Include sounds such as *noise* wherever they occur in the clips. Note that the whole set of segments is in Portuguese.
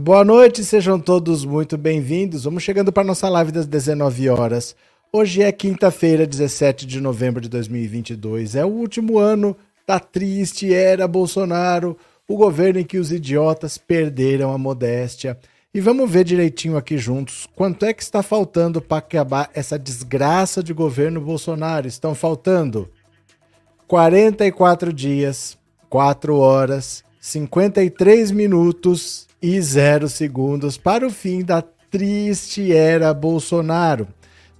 Boa noite, sejam todos muito bem-vindos. Vamos chegando para nossa live das 19 horas. Hoje é quinta-feira, 17 de novembro de 2022. É o último ano da triste era Bolsonaro, o governo em que os idiotas perderam a modéstia. E vamos ver direitinho aqui juntos quanto é que está faltando para acabar essa desgraça de governo Bolsonaro. Estão faltando 44 dias, 4 horas, 53 minutos e 0 segundos para o fim da triste era Bolsonaro.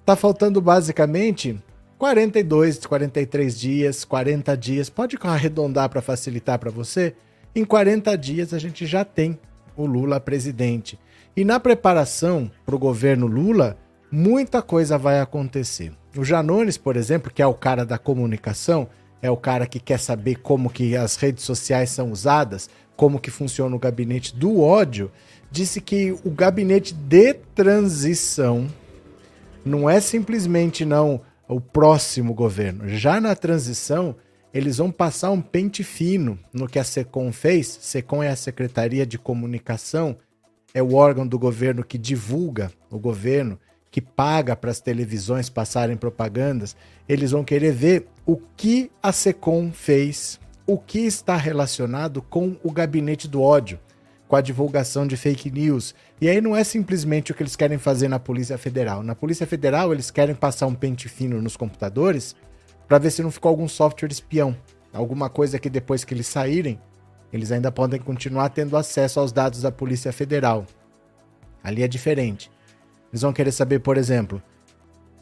Tá faltando basicamente 42, 43 dias, 40 dias. Pode arredondar para facilitar para você? Em 40 dias a gente já tem o Lula presidente. E na preparação para o governo Lula, muita coisa vai acontecer. O Janones, por exemplo, que é o cara da comunicação, é o cara que quer saber como que as redes sociais são usadas, como que funciona o gabinete do ódio, disse que o gabinete de transição não é simplesmente não o próximo governo. Já na transição, eles vão passar um pente fino no que a SECOM fez. SECOM é a Secretaria de Comunicação, é o órgão do governo que divulga o governo, que paga para as televisões passarem propagandas. Eles vão querer ver o que a SECOM fez, o que está relacionado com o gabinete do ódio, com a divulgação de fake news. E aí não é simplesmente o que eles querem fazer na Polícia Federal. Na Polícia Federal, eles querem passar um pente fino nos computadores para ver se não ficou algum software espião, alguma coisa que depois que eles saírem, eles ainda podem continuar tendo acesso aos dados da Polícia Federal. Ali é diferente. Eles vão querer saber, por exemplo,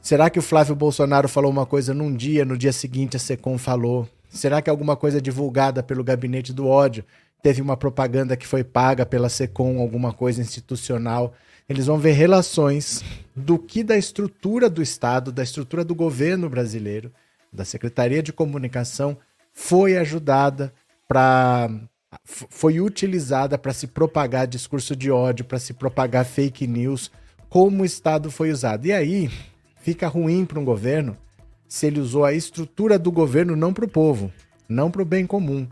será que o Flávio Bolsonaro falou uma coisa num dia, no dia seguinte a Secom falou? Será que alguma coisa divulgada pelo gabinete do ódio teve uma propaganda que foi paga pela Secom, alguma coisa institucional? Eles vão ver relações do que da estrutura do Estado, da estrutura do governo brasileiro, da Secretaria de Comunicação foi ajudada para foi utilizada para se propagar discurso de ódio, para se propagar fake news, como o Estado foi usado. E aí fica ruim para um governo se ele usou a estrutura do governo não para o povo, não para o bem comum,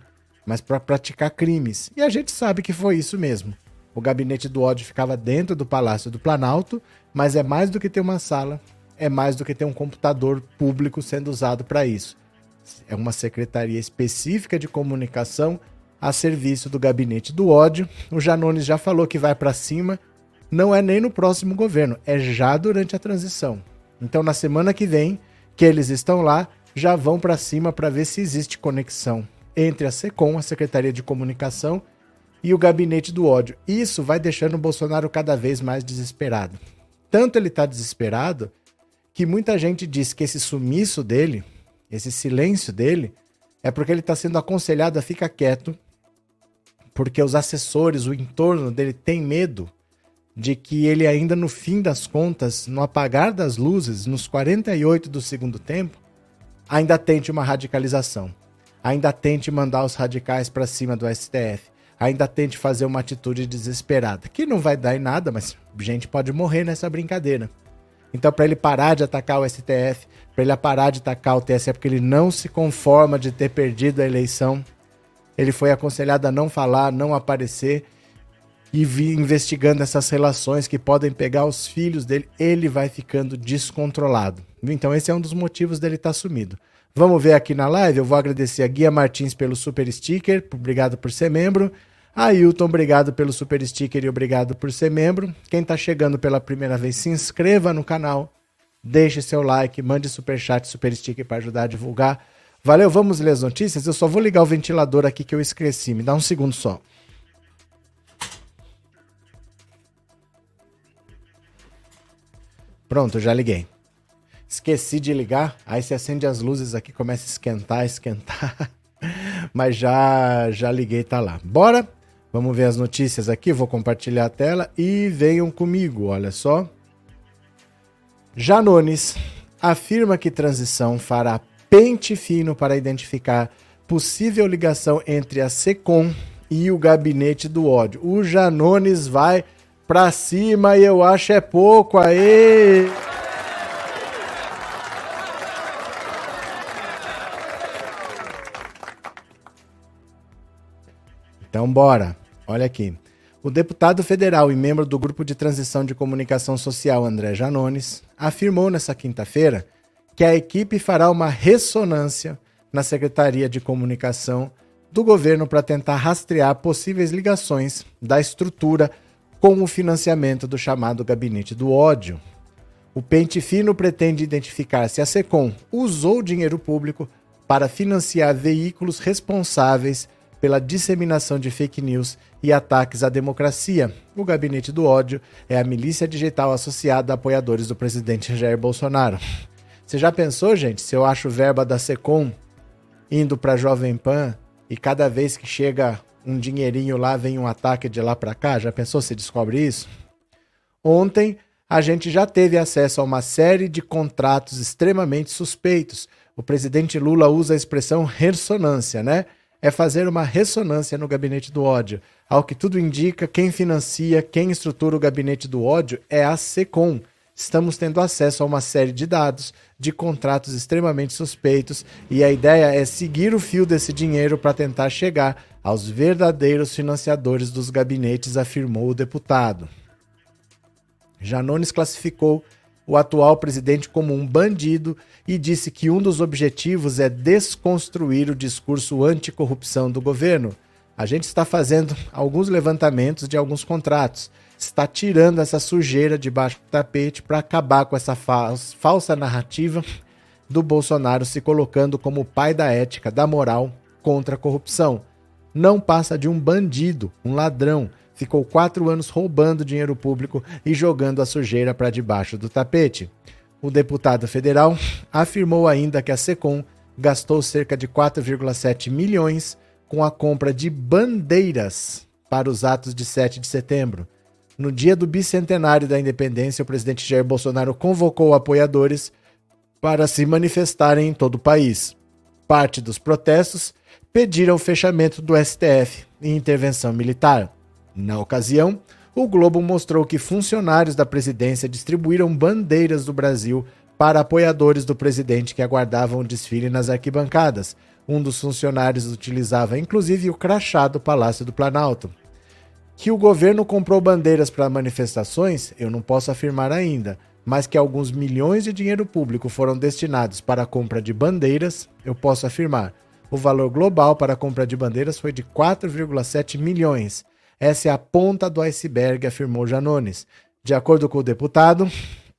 mas para praticar crimes. E a gente sabe que foi isso mesmo. O gabinete do ódio ficava dentro do Palácio do Planalto, mas é mais do que ter uma sala é mais do que ter um computador público sendo usado para isso. É uma secretaria específica de comunicação a serviço do gabinete do ódio. O Janones já falou que vai para cima. Não é nem no próximo governo, é já durante a transição. Então, na semana que vem, que eles estão lá, já vão para cima para ver se existe conexão entre a SECOM, a Secretaria de Comunicação, e o gabinete do ódio. Isso vai deixando o Bolsonaro cada vez mais desesperado. Tanto ele está desesperado que muita gente diz que esse sumiço dele, esse silêncio dele, é porque ele está sendo aconselhado a ficar quieto, porque os assessores, o entorno dele tem medo de que ele ainda no fim das contas, no apagar das luzes, nos 48 do segundo tempo, ainda tente uma radicalização, ainda tente mandar os radicais para cima do STF, ainda tente fazer uma atitude desesperada, que não vai dar em nada, mas gente pode morrer nessa brincadeira. Então, para ele parar de atacar o STF, para ele parar de atacar o TSE, porque ele não se conforma de ter perdido a eleição, ele foi aconselhado a não falar, não aparecer e investigando essas relações que podem pegar os filhos dele, ele vai ficando descontrolado. Então, esse é um dos motivos dele estar tá sumido. Vamos ver aqui na live. Eu vou agradecer a Guia Martins pelo super sticker, obrigado por ser membro. Ailton, obrigado pelo super sticker e obrigado por ser membro. Quem está chegando pela primeira vez, se inscreva no canal, deixe seu like, mande super chat, super sticker para ajudar a divulgar. Valeu, vamos ler as notícias? Eu só vou ligar o ventilador aqui que eu esqueci, me dá um segundo só. Pronto, já liguei. Esqueci de ligar, aí você acende as luzes aqui, começa a esquentar, *laughs* esquentar. Mas já já liguei, tá lá. Bora? Vamos ver as notícias aqui, vou compartilhar a tela e venham comigo, olha só. Janones afirma que transição fará pente fino para identificar possível ligação entre a SECOM e o gabinete do ódio. O Janones vai pra cima e eu acho é pouco aí. Então bora. Olha aqui. O deputado federal e membro do Grupo de Transição de Comunicação Social, André Janones, afirmou nesta quinta-feira que a equipe fará uma ressonância na Secretaria de Comunicação do governo para tentar rastrear possíveis ligações da estrutura com o financiamento do chamado Gabinete do Ódio. O pente fino pretende identificar se a SECOM usou dinheiro público para financiar veículos responsáveis pela disseminação de fake news e ataques à democracia. O Gabinete do Ódio é a milícia digital associada a apoiadores do presidente Jair Bolsonaro. Você já pensou, gente, se eu acho verba da SECOM indo para Jovem Pan e cada vez que chega um dinheirinho lá vem um ataque de lá para cá? Já pensou se descobre isso? Ontem a gente já teve acesso a uma série de contratos extremamente suspeitos. O presidente Lula usa a expressão ressonância, né? É fazer uma ressonância no gabinete do ódio. Ao que tudo indica, quem financia, quem estrutura o gabinete do ódio é a SECOM, estamos tendo acesso a uma série de dados de contratos extremamente suspeitos e a ideia é seguir o fio desse dinheiro para tentar chegar aos verdadeiros financiadores dos gabinetes, afirmou o deputado. Janones classificou o atual presidente como um bandido e disse que um dos objetivos é desconstruir o discurso anticorrupção do governo. A gente está fazendo alguns levantamentos de alguns contratos está tirando essa sujeira debaixo do tapete para acabar com essa falsa narrativa do Bolsonaro se colocando como o pai da ética, da moral contra a corrupção. Não passa de um bandido, um ladrão. Ficou quatro anos roubando dinheiro público e jogando a sujeira para debaixo do tapete. O deputado federal afirmou ainda que a SECOM gastou cerca de 4,7 milhões com a compra de bandeiras para os atos de 7 de setembro. No dia do bicentenário da independência, o presidente Jair Bolsonaro convocou apoiadores para se manifestarem em todo o país. Parte dos protestos pediram o fechamento do STF e intervenção militar. Na ocasião, o Globo mostrou que funcionários da presidência distribuíram bandeiras do Brasil para apoiadores do presidente que aguardavam o desfile nas arquibancadas. Um dos funcionários utilizava inclusive o crachá do Palácio do Planalto. Que o governo comprou bandeiras para manifestações, eu não posso afirmar ainda, mas que alguns milhões de dinheiro público foram destinados para a compra de bandeiras, eu posso afirmar. O valor global para a compra de bandeiras foi de 4,7 milhões. Essa é a ponta do iceberg, afirmou Janones. De acordo com o deputado,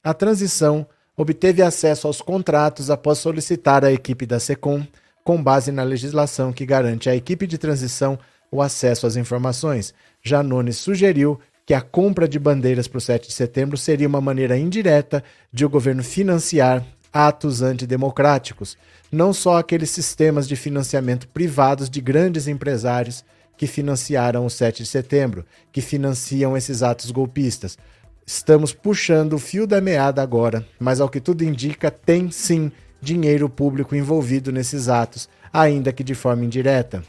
a transição obteve acesso aos contratos após solicitar à equipe da SECOM, com base na legislação que garante à equipe de transição o acesso às informações. Janones sugeriu que a compra de bandeiras para o 7 de setembro seria uma maneira indireta de o governo financiar atos antidemocráticos, não só aqueles sistemas de financiamento privados de grandes empresários que financiaram o 7 de setembro, que financiam esses atos golpistas. Estamos puxando o fio da meada agora, mas ao que tudo indica, tem sim dinheiro público envolvido nesses atos, ainda que de forma indireta.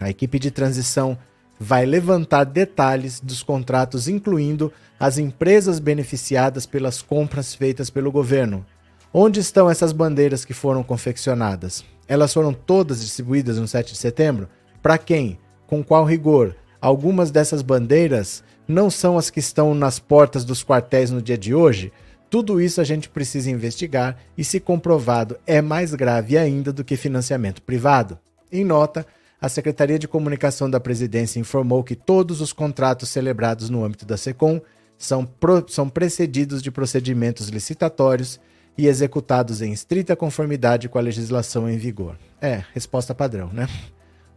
A equipe de transição vai levantar detalhes dos contratos, incluindo as empresas beneficiadas pelas compras feitas pelo governo. Onde estão essas bandeiras que foram confeccionadas? Elas foram todas distribuídas no 7 de setembro? Para quem? Com qual rigor? Algumas dessas bandeiras não são as que estão nas portas dos quartéis no dia de hoje? Tudo isso a gente precisa investigar e, se comprovado, é mais grave ainda do que financiamento privado. Em nota, a Secretaria de Comunicação da Presidência informou que todos os contratos celebrados no âmbito da SECOM são, pro, são precedidos de procedimentos licitatórios e executados em estrita conformidade com a legislação em vigor. É, resposta padrão, né?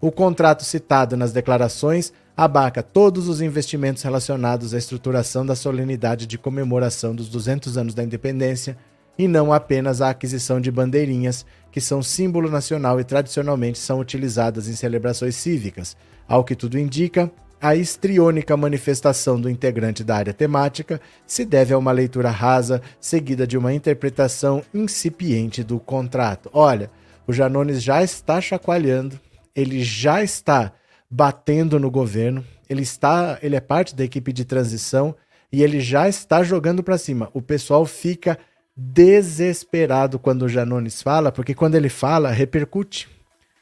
O contrato citado nas declarações abarca todos os investimentos relacionados à estruturação da solenidade de comemoração dos 200 anos da independência e não apenas a aquisição de bandeirinhas, que são símbolo nacional e tradicionalmente são utilizadas em celebrações cívicas. Ao que tudo indica, a histriônica manifestação do integrante da área temática se deve a uma leitura rasa, seguida de uma interpretação incipiente do contrato. Olha, o Janones já está chacoalhando, ele já está batendo no governo, ele está, ele é parte da equipe de transição e ele já está jogando para cima. O pessoal fica desesperado quando o Janones fala, porque quando ele fala, repercute.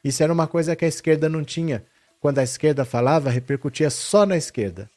Isso era uma coisa que a esquerda não tinha. quando a esquerda falava, repercutia só na esquerda.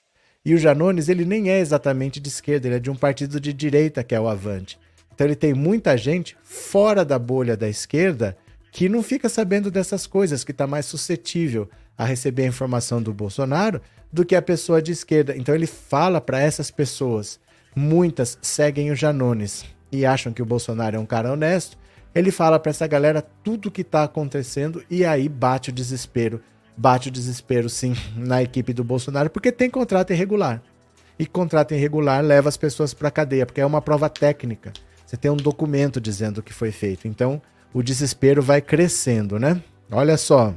E o Janones, ele nem é exatamente de esquerda, ele é de um partido de direita, que é o Avante. Então ele tem muita gente fora da bolha da esquerda que não fica sabendo dessas coisas, que está mais suscetível a receber a informação do Bolsonaro do que a pessoa de esquerda. Então ele fala para essas pessoas, muitas seguem o Janones e acham que o Bolsonaro é um cara honesto. Ele fala para essa galera tudo o que está acontecendo e aí bate o desespero. Bate o desespero, sim, na equipe do Bolsonaro, porque tem contrato irregular. E contrato irregular leva as pessoas para cadeia, porque é uma prova técnica. Você tem um documento dizendo o que foi feito. Então, o desespero vai crescendo, né? Olha só.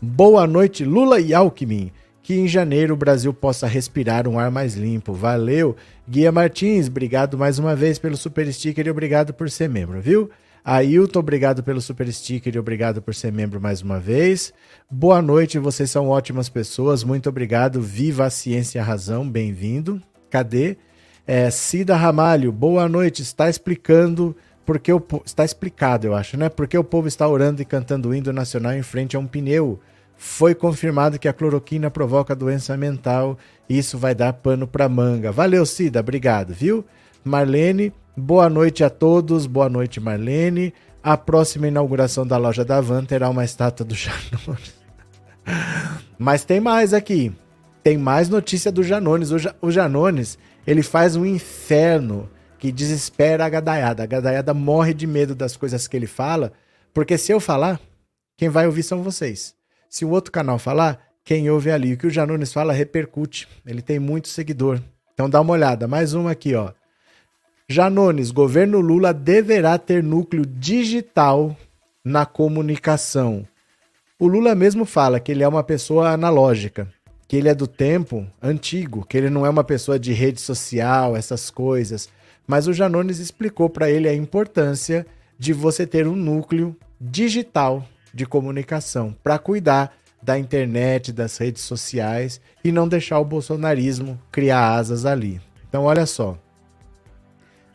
Boa noite, Lula e Alckmin. Que em janeiro o Brasil possa respirar um ar mais limpo. Valeu. Guia Martins, obrigado mais uma vez pelo super sticker e obrigado por ser membro, viu? Ailton, obrigado pelo super sticker e obrigado por ser membro mais uma vez. Boa noite, vocês são ótimas pessoas. Muito obrigado. Viva a ciência e a razão. Bem-vindo. Cadê? É, Cida Ramalho, boa noite. Está explicando porque o está explicado, eu acho, né? Porque o povo está orando e cantando o hino nacional em frente a um pneu. Foi confirmado que a cloroquina provoca doença mental isso vai dar pano para manga. Valeu, Cida, obrigado, viu? Marlene, boa noite a todos. Boa noite, Marlene. A próxima inauguração da loja da Van terá uma estátua do *laughs* Janones. Mas tem mais aqui. Tem mais notícia do Janones. O Janones, ele faz um inferno que desespera a gadaiada. A gadaiada morre de medo das coisas que ele fala, porque se eu falar, quem vai ouvir são vocês. Se o outro canal falar, quem ouve é ali. O que o Janones fala repercute. Ele tem muito seguidor. Então dá uma olhada. Mais uma aqui, ó. Janones, governo Lula deverá ter núcleo digital na comunicação. O Lula mesmo fala que ele é uma pessoa analógica, que ele é do tempo antigo, que ele não é uma pessoa de rede social, essas coisas. Mas o Janones explicou para ele a importância de você ter um núcleo digital de comunicação para cuidar da internet, das redes sociais e não deixar o bolsonarismo criar asas ali. Então, olha só.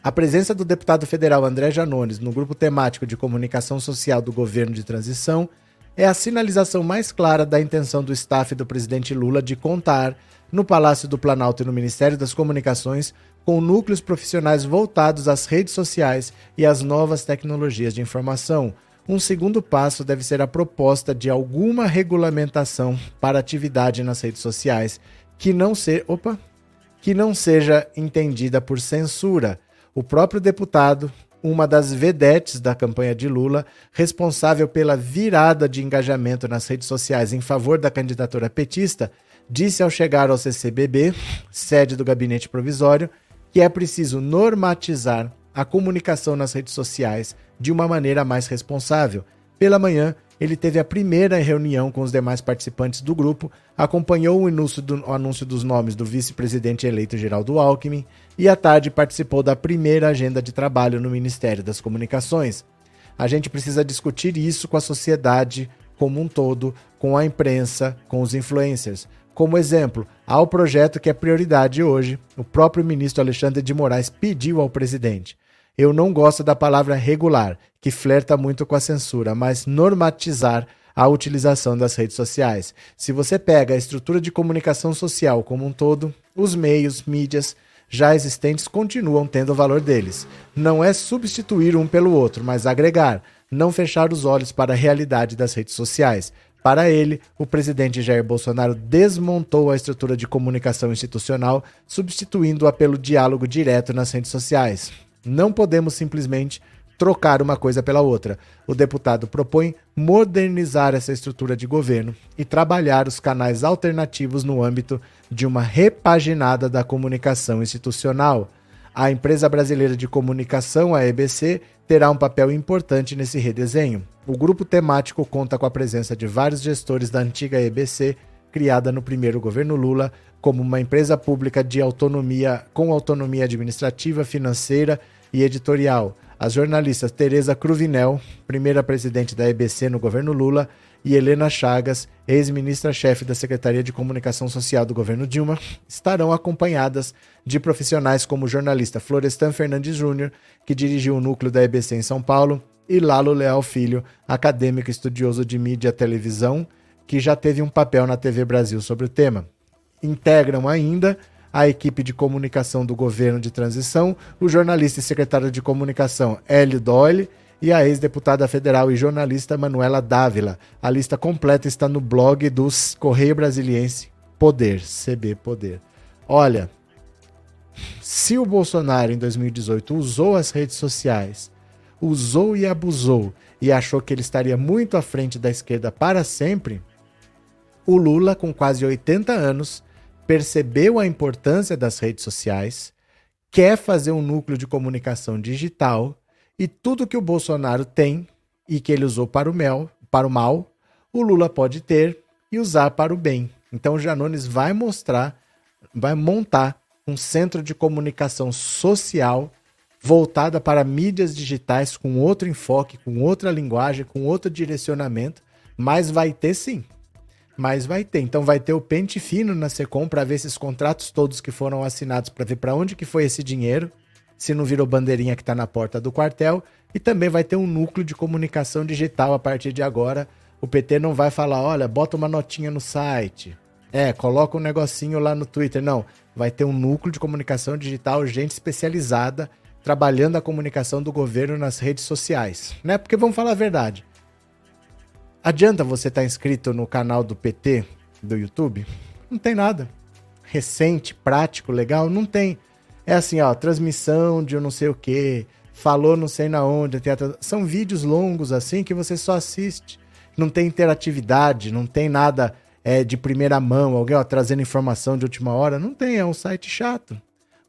A presença do deputado federal André Janones no grupo temático de comunicação social do governo de transição é a sinalização mais clara da intenção do staff do presidente Lula de contar, no Palácio do Planalto e no Ministério das Comunicações, com núcleos profissionais voltados às redes sociais e às novas tecnologias de informação. Um segundo passo deve ser a proposta de alguma regulamentação para atividade nas redes sociais que não. Opa, que não seja entendida por censura. O próprio deputado, uma das vedetes da campanha de Lula, responsável pela virada de engajamento nas redes sociais em favor da candidatura petista, disse ao chegar ao CCBB, sede do gabinete provisório, que é preciso normatizar a comunicação nas redes sociais de uma maneira mais responsável. Pela manhã, ele teve a primeira reunião com os demais participantes do grupo, acompanhou o anúncio, do, o anúncio dos nomes do vice-presidente eleito Geraldo Alckmin e à tarde participou da primeira agenda de trabalho no Ministério das Comunicações. A gente precisa discutir isso com a sociedade como um todo, com a imprensa, com os influencers. Como exemplo, há o projeto que é prioridade hoje. O próprio ministro Alexandre de Moraes pediu ao presidente. Eu não gosto da palavra regular, que flerta muito com a censura, mas normatizar a utilização das redes sociais. Se você pega a estrutura de comunicação social como um todo, os meios, mídias já existentes continuam tendo o valor deles. Não é substituir um pelo outro, mas agregar, não fechar os olhos para a realidade das redes sociais. Para ele, o presidente Jair Bolsonaro desmontou a estrutura de comunicação institucional, substituindo-a pelo diálogo direto nas redes sociais. Não podemos simplesmente trocar uma coisa pela outra. O deputado propõe modernizar essa estrutura de governo e trabalhar os canais alternativos no âmbito de uma repaginada da comunicação institucional. A empresa brasileira de comunicação, a EBC, terá um papel importante nesse redesenho. O grupo temático conta com a presença de vários gestores da antiga EBC, criada no primeiro governo Lula, como uma empresa pública de autonomia com autonomia administrativa, financeira e editorial. As jornalistas Tereza Cruvinel, primeira presidente da EBC no governo Lula, e Helena Chagas, ex-ministra-chefe da Secretaria de Comunicação Social do governo Dilma, estarão acompanhadas de profissionais como o jornalista Florestan Fernandes Júnior, que dirigiu o núcleo da EBC em São Paulo, e Lalo Leal Filho, acadêmico estudioso de mídia, televisão, que já teve um papel na TV Brasil sobre o tema. Integram ainda a equipe de comunicação do governo de transição, o jornalista e secretário de comunicação Hélio Doyle e a ex-deputada federal e jornalista Manuela Dávila. A lista completa está no blog dos Correio Brasiliense Poder, CB Poder. Olha, se o Bolsonaro em 2018 usou as redes sociais, usou e abusou e achou que ele estaria muito à frente da esquerda para sempre, o Lula, com quase 80 anos, percebeu a importância das redes sociais, quer fazer um núcleo de comunicação digital e tudo que o Bolsonaro tem e que ele usou para o, mel, para o mal, o Lula pode ter e usar para o bem. Então o Janones vai mostrar, vai montar um centro de comunicação social voltada para mídias digitais com outro enfoque, com outra linguagem, com outro direcionamento, mas vai ter sim. Mas vai ter. Então vai ter o pente fino na Secom para ver esses contratos todos que foram assinados, para ver para onde que foi esse dinheiro, se não virou bandeirinha que está na porta do quartel, e também vai ter um núcleo de comunicação digital a partir de agora. O PT não vai falar, olha, bota uma notinha no site. É, coloca um negocinho lá no Twitter. Não, vai ter um núcleo de comunicação digital, gente especializada trabalhando a comunicação do governo nas redes sociais, né? Porque vamos falar a verdade. Adianta você estar tá inscrito no canal do PT do YouTube? Não tem nada. Recente, prático, legal, não tem. É assim, ó, transmissão de eu não sei o que, falou não sei na onde, teatro. são vídeos longos assim que você só assiste. Não tem interatividade, não tem nada é, de primeira mão, alguém ó, trazendo informação de última hora. Não tem, é um site chato.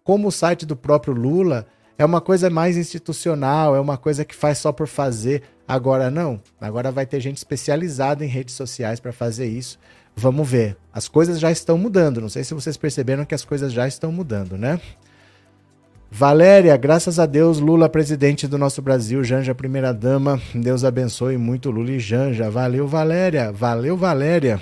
Como o site do próprio Lula, é uma coisa mais institucional, é uma coisa que faz só por fazer. Agora não. Agora vai ter gente especializada em redes sociais para fazer isso. Vamos ver. As coisas já estão mudando. Não sei se vocês perceberam que as coisas já estão mudando, né? Valéria, graças a Deus, Lula presidente do nosso Brasil, Janja primeira dama. Deus abençoe muito Lula e Janja. Valeu, Valéria. Valeu, Valéria.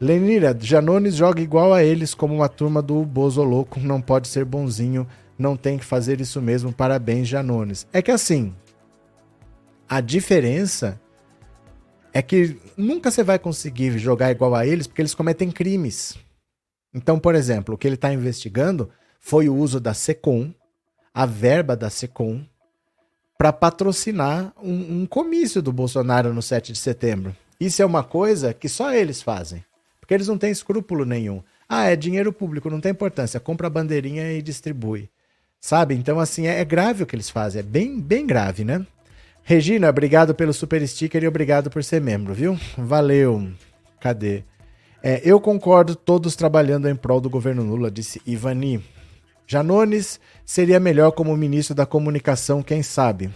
Lenira, Janones joga igual a eles como uma turma do Bozo Louco, não pode ser bonzinho não tem que fazer isso mesmo. Parabéns, Janones. É que assim, a diferença é que nunca você vai conseguir jogar igual a eles porque eles cometem crimes. Então, por exemplo, o que ele está investigando foi o uso da SECOM, a verba da SECOM, para patrocinar um, um, comício do Bolsonaro no 7 de setembro. Isso é uma coisa que só eles fazem, porque eles não têm escrúpulo nenhum. Ah, é dinheiro público, não tem importância, compra a bandeirinha e distribui. Sabe? Então, assim, é, é grave o que eles fazem. É bem, bem grave, né? Regina, obrigado pelo super sticker e obrigado por ser membro, viu? Valeu. Cadê? É, eu concordo, todos trabalhando em prol do governo Lula, disse Ivani. Janones seria melhor como ministro da comunicação, quem sabe?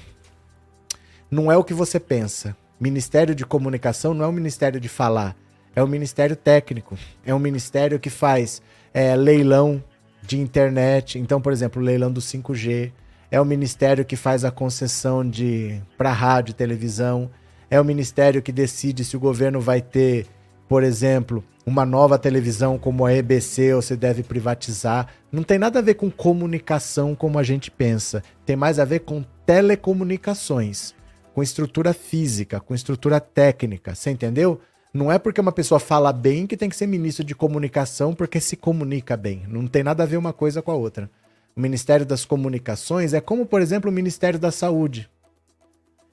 Não é o que você pensa. Ministério de Comunicação não é um ministério de falar, é um ministério técnico. É um ministério que faz é, leilão de internet. Então, por exemplo, o leilão do 5G é o ministério que faz a concessão de para rádio, televisão, é o ministério que decide se o governo vai ter, por exemplo, uma nova televisão como a EBC ou se deve privatizar. Não tem nada a ver com comunicação como a gente pensa. Tem mais a ver com telecomunicações, com estrutura física, com estrutura técnica. Você entendeu? Não é porque uma pessoa fala bem que tem que ser ministro de comunicação porque se comunica bem. Não tem nada a ver uma coisa com a outra. O Ministério das Comunicações é como, por exemplo, o Ministério da Saúde.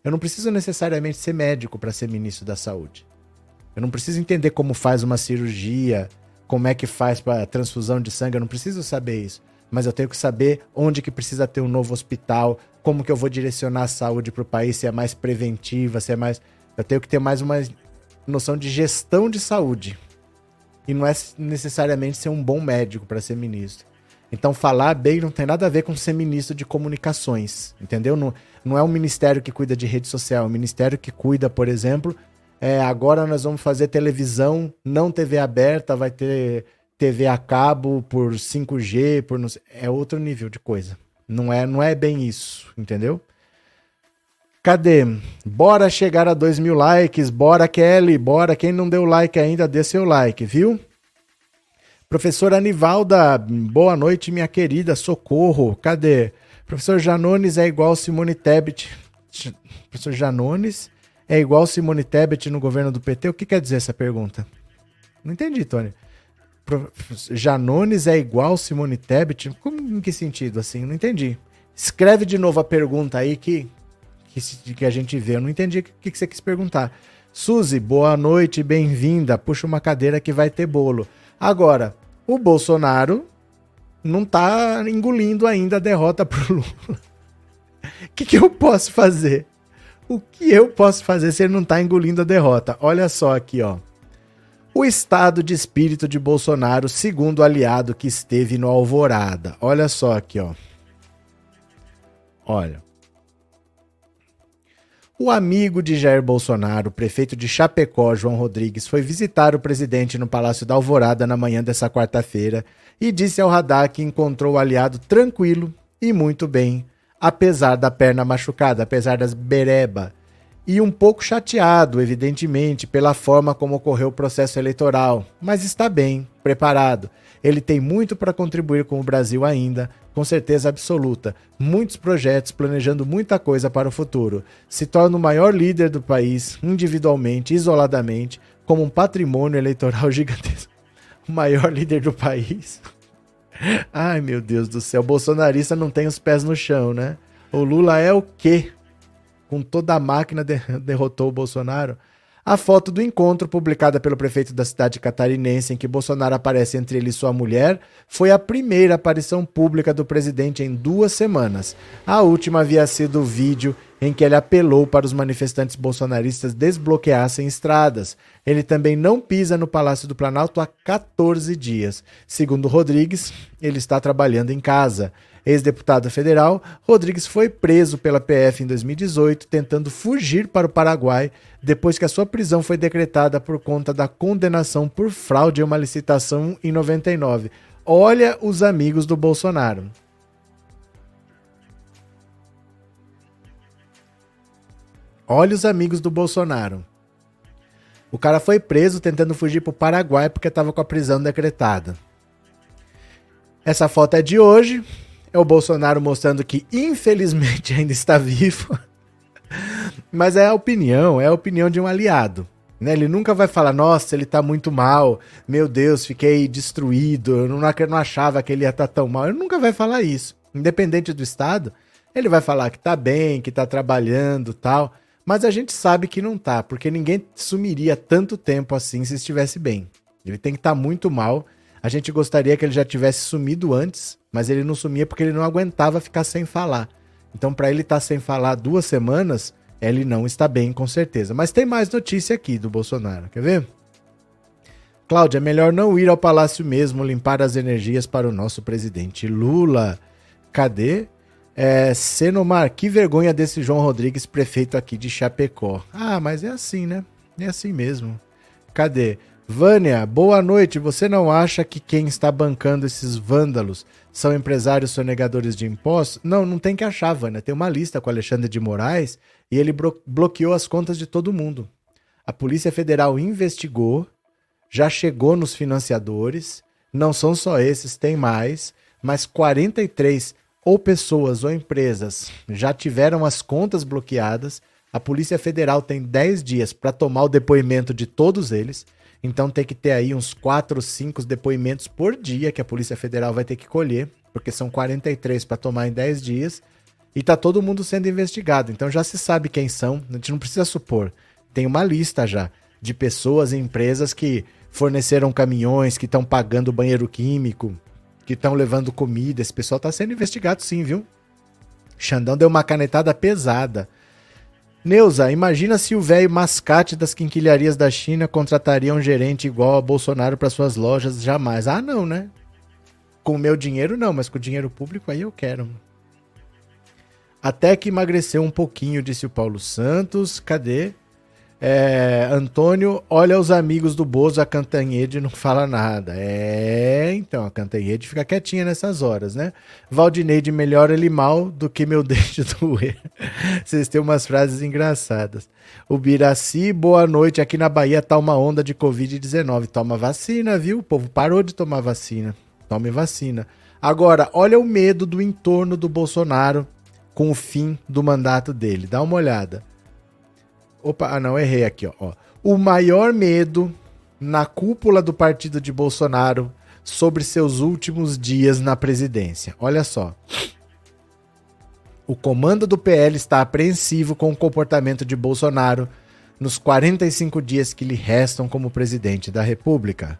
Eu não preciso necessariamente ser médico para ser ministro da Saúde. Eu não preciso entender como faz uma cirurgia, como é que faz para transfusão de sangue, eu não preciso saber isso. Mas eu tenho que saber onde que precisa ter um novo hospital, como que eu vou direcionar a saúde para o país, se é mais preventiva, se é mais. Eu tenho que ter mais uma noção de gestão de saúde. E não é necessariamente ser um bom médico para ser ministro. Então, falar bem não tem nada a ver com ser ministro de comunicações, entendeu? Não, não é um ministério que cuida de rede social, é um ministério que cuida, por exemplo, é, agora nós vamos fazer televisão, não TV aberta, vai ter TV a cabo por 5G, por sei, é outro nível de coisa. Não é, não é bem isso, entendeu? Cadê? Bora chegar a 2 mil likes, bora Kelly, bora. Quem não deu like ainda, dê seu like, viu? Professora Anivalda, boa noite, minha querida, socorro. Cadê? Professor Janones é igual Simone Tebet. Professor Janones é igual Simone Tebet no governo do PT? O que quer dizer essa pergunta? Não entendi, Tony. Janones é igual Simone Tebet? Como, em que sentido, assim? Não entendi. Escreve de novo a pergunta aí que, que, que a gente vê. Eu não entendi o que, que você quis perguntar. Suzy, boa noite, bem-vinda. Puxa uma cadeira que vai ter bolo. Agora, o Bolsonaro não tá engolindo ainda a derrota pro Lula. *laughs* O que, que eu posso fazer? O que eu posso fazer se ele não tá engolindo a derrota? Olha só aqui, ó. O estado de espírito de Bolsonaro, segundo aliado que esteve no Alvorada. Olha só aqui, ó. Olha. O amigo de Jair Bolsonaro, prefeito de Chapecó, João Rodrigues, foi visitar o presidente no Palácio da Alvorada na manhã dessa quarta-feira e disse ao radar que encontrou o aliado tranquilo e muito bem, apesar da perna machucada, apesar das bereba, e um pouco chateado, evidentemente, pela forma como ocorreu o processo eleitoral, mas está bem, preparado. Ele tem muito para contribuir com o Brasil ainda, com certeza absoluta. Muitos projetos, planejando muita coisa para o futuro. Se torna o maior líder do país, individualmente, isoladamente, como um patrimônio eleitoral *laughs* gigantesco. O maior líder do país. Ai, meu Deus do céu. O bolsonarista não tem os pés no chão, né? O Lula é o quê? com toda a máquina de derrotou o Bolsonaro. A foto do encontro, publicada pelo prefeito da cidade catarinense, em que Bolsonaro aparece entre ele e sua mulher, foi a primeira aparição pública do presidente em duas semanas. A última havia sido o vídeo em que ele apelou para os manifestantes bolsonaristas desbloqueassem estradas. Ele também não pisa no Palácio do Planalto há 14 dias. Segundo Rodrigues, ele está trabalhando em casa. Ex-deputado federal, Rodrigues foi preso pela PF em 2018, tentando fugir para o Paraguai depois que a sua prisão foi decretada por conta da condenação por fraude em uma licitação em 99. Olha os amigos do Bolsonaro. Olha os amigos do Bolsonaro. O cara foi preso tentando fugir para o Paraguai porque estava com a prisão decretada. Essa foto é de hoje. É o Bolsonaro mostrando que, infelizmente, *laughs* ainda está vivo. Mas é a opinião, é a opinião de um aliado. Né? Ele nunca vai falar, nossa, ele tá muito mal, meu Deus, fiquei destruído, eu não, não achava que ele ia estar tá tão mal. Ele nunca vai falar isso. Independente do Estado, ele vai falar que tá bem, que tá trabalhando tal. Mas a gente sabe que não tá, porque ninguém sumiria tanto tempo assim se estivesse bem. Ele tem que estar tá muito mal. A gente gostaria que ele já tivesse sumido antes, mas ele não sumia porque ele não aguentava ficar sem falar. Então, para ele estar tá sem falar duas semanas, ele não está bem, com certeza. Mas tem mais notícia aqui do Bolsonaro, quer ver? Cláudia, é melhor não ir ao palácio mesmo limpar as energias para o nosso presidente Lula. Cadê? É, Senomar, que vergonha desse João Rodrigues, prefeito aqui de Chapecó. Ah, mas é assim, né? É assim mesmo. Cadê? Vânia, boa noite. Você não acha que quem está bancando esses vândalos são empresários sonegadores de impostos? Não, não tem que achar, Vânia. Tem uma lista com Alexandre de Moraes e ele bloqueou as contas de todo mundo. A Polícia Federal investigou, já chegou nos financiadores. Não são só esses, tem mais, mas 43 ou pessoas ou empresas já tiveram as contas bloqueadas. A Polícia Federal tem 10 dias para tomar o depoimento de todos eles. Então tem que ter aí uns 4 ou 5 depoimentos por dia que a Polícia Federal vai ter que colher, porque são 43 para tomar em 10 dias. E tá todo mundo sendo investigado. Então já se sabe quem são, a gente não precisa supor. Tem uma lista já de pessoas e empresas que forneceram caminhões, que estão pagando banheiro químico, que estão levando comida. Esse pessoal está sendo investigado sim, viu? Xandão deu uma canetada pesada Neuza, imagina se o velho mascate das quinquilharias da China contrataria um gerente igual a Bolsonaro para suas lojas, jamais. Ah, não, né? Com o meu dinheiro não, mas com o dinheiro público aí eu quero. Até que emagreceu um pouquinho, disse o Paulo Santos. Cadê? É, Antônio, olha os amigos do Bozo, a Cantanhede não fala nada. É, então, a Cantanhede fica quietinha nessas horas, né? Valdineide, melhor ele mal do que meu *laughs* dente doer. Vocês têm umas frases engraçadas. O Biraci, boa noite. Aqui na Bahia tá uma onda de Covid-19. Toma vacina, viu? O povo parou de tomar vacina. Tome vacina. Agora, olha o medo do entorno do Bolsonaro com o fim do mandato dele. Dá uma olhada. Opa, ah, não, errei aqui, ó. O maior medo na cúpula do partido de Bolsonaro sobre seus últimos dias na presidência. Olha só. O comando do PL está apreensivo com o comportamento de Bolsonaro nos 45 dias que lhe restam como presidente da República.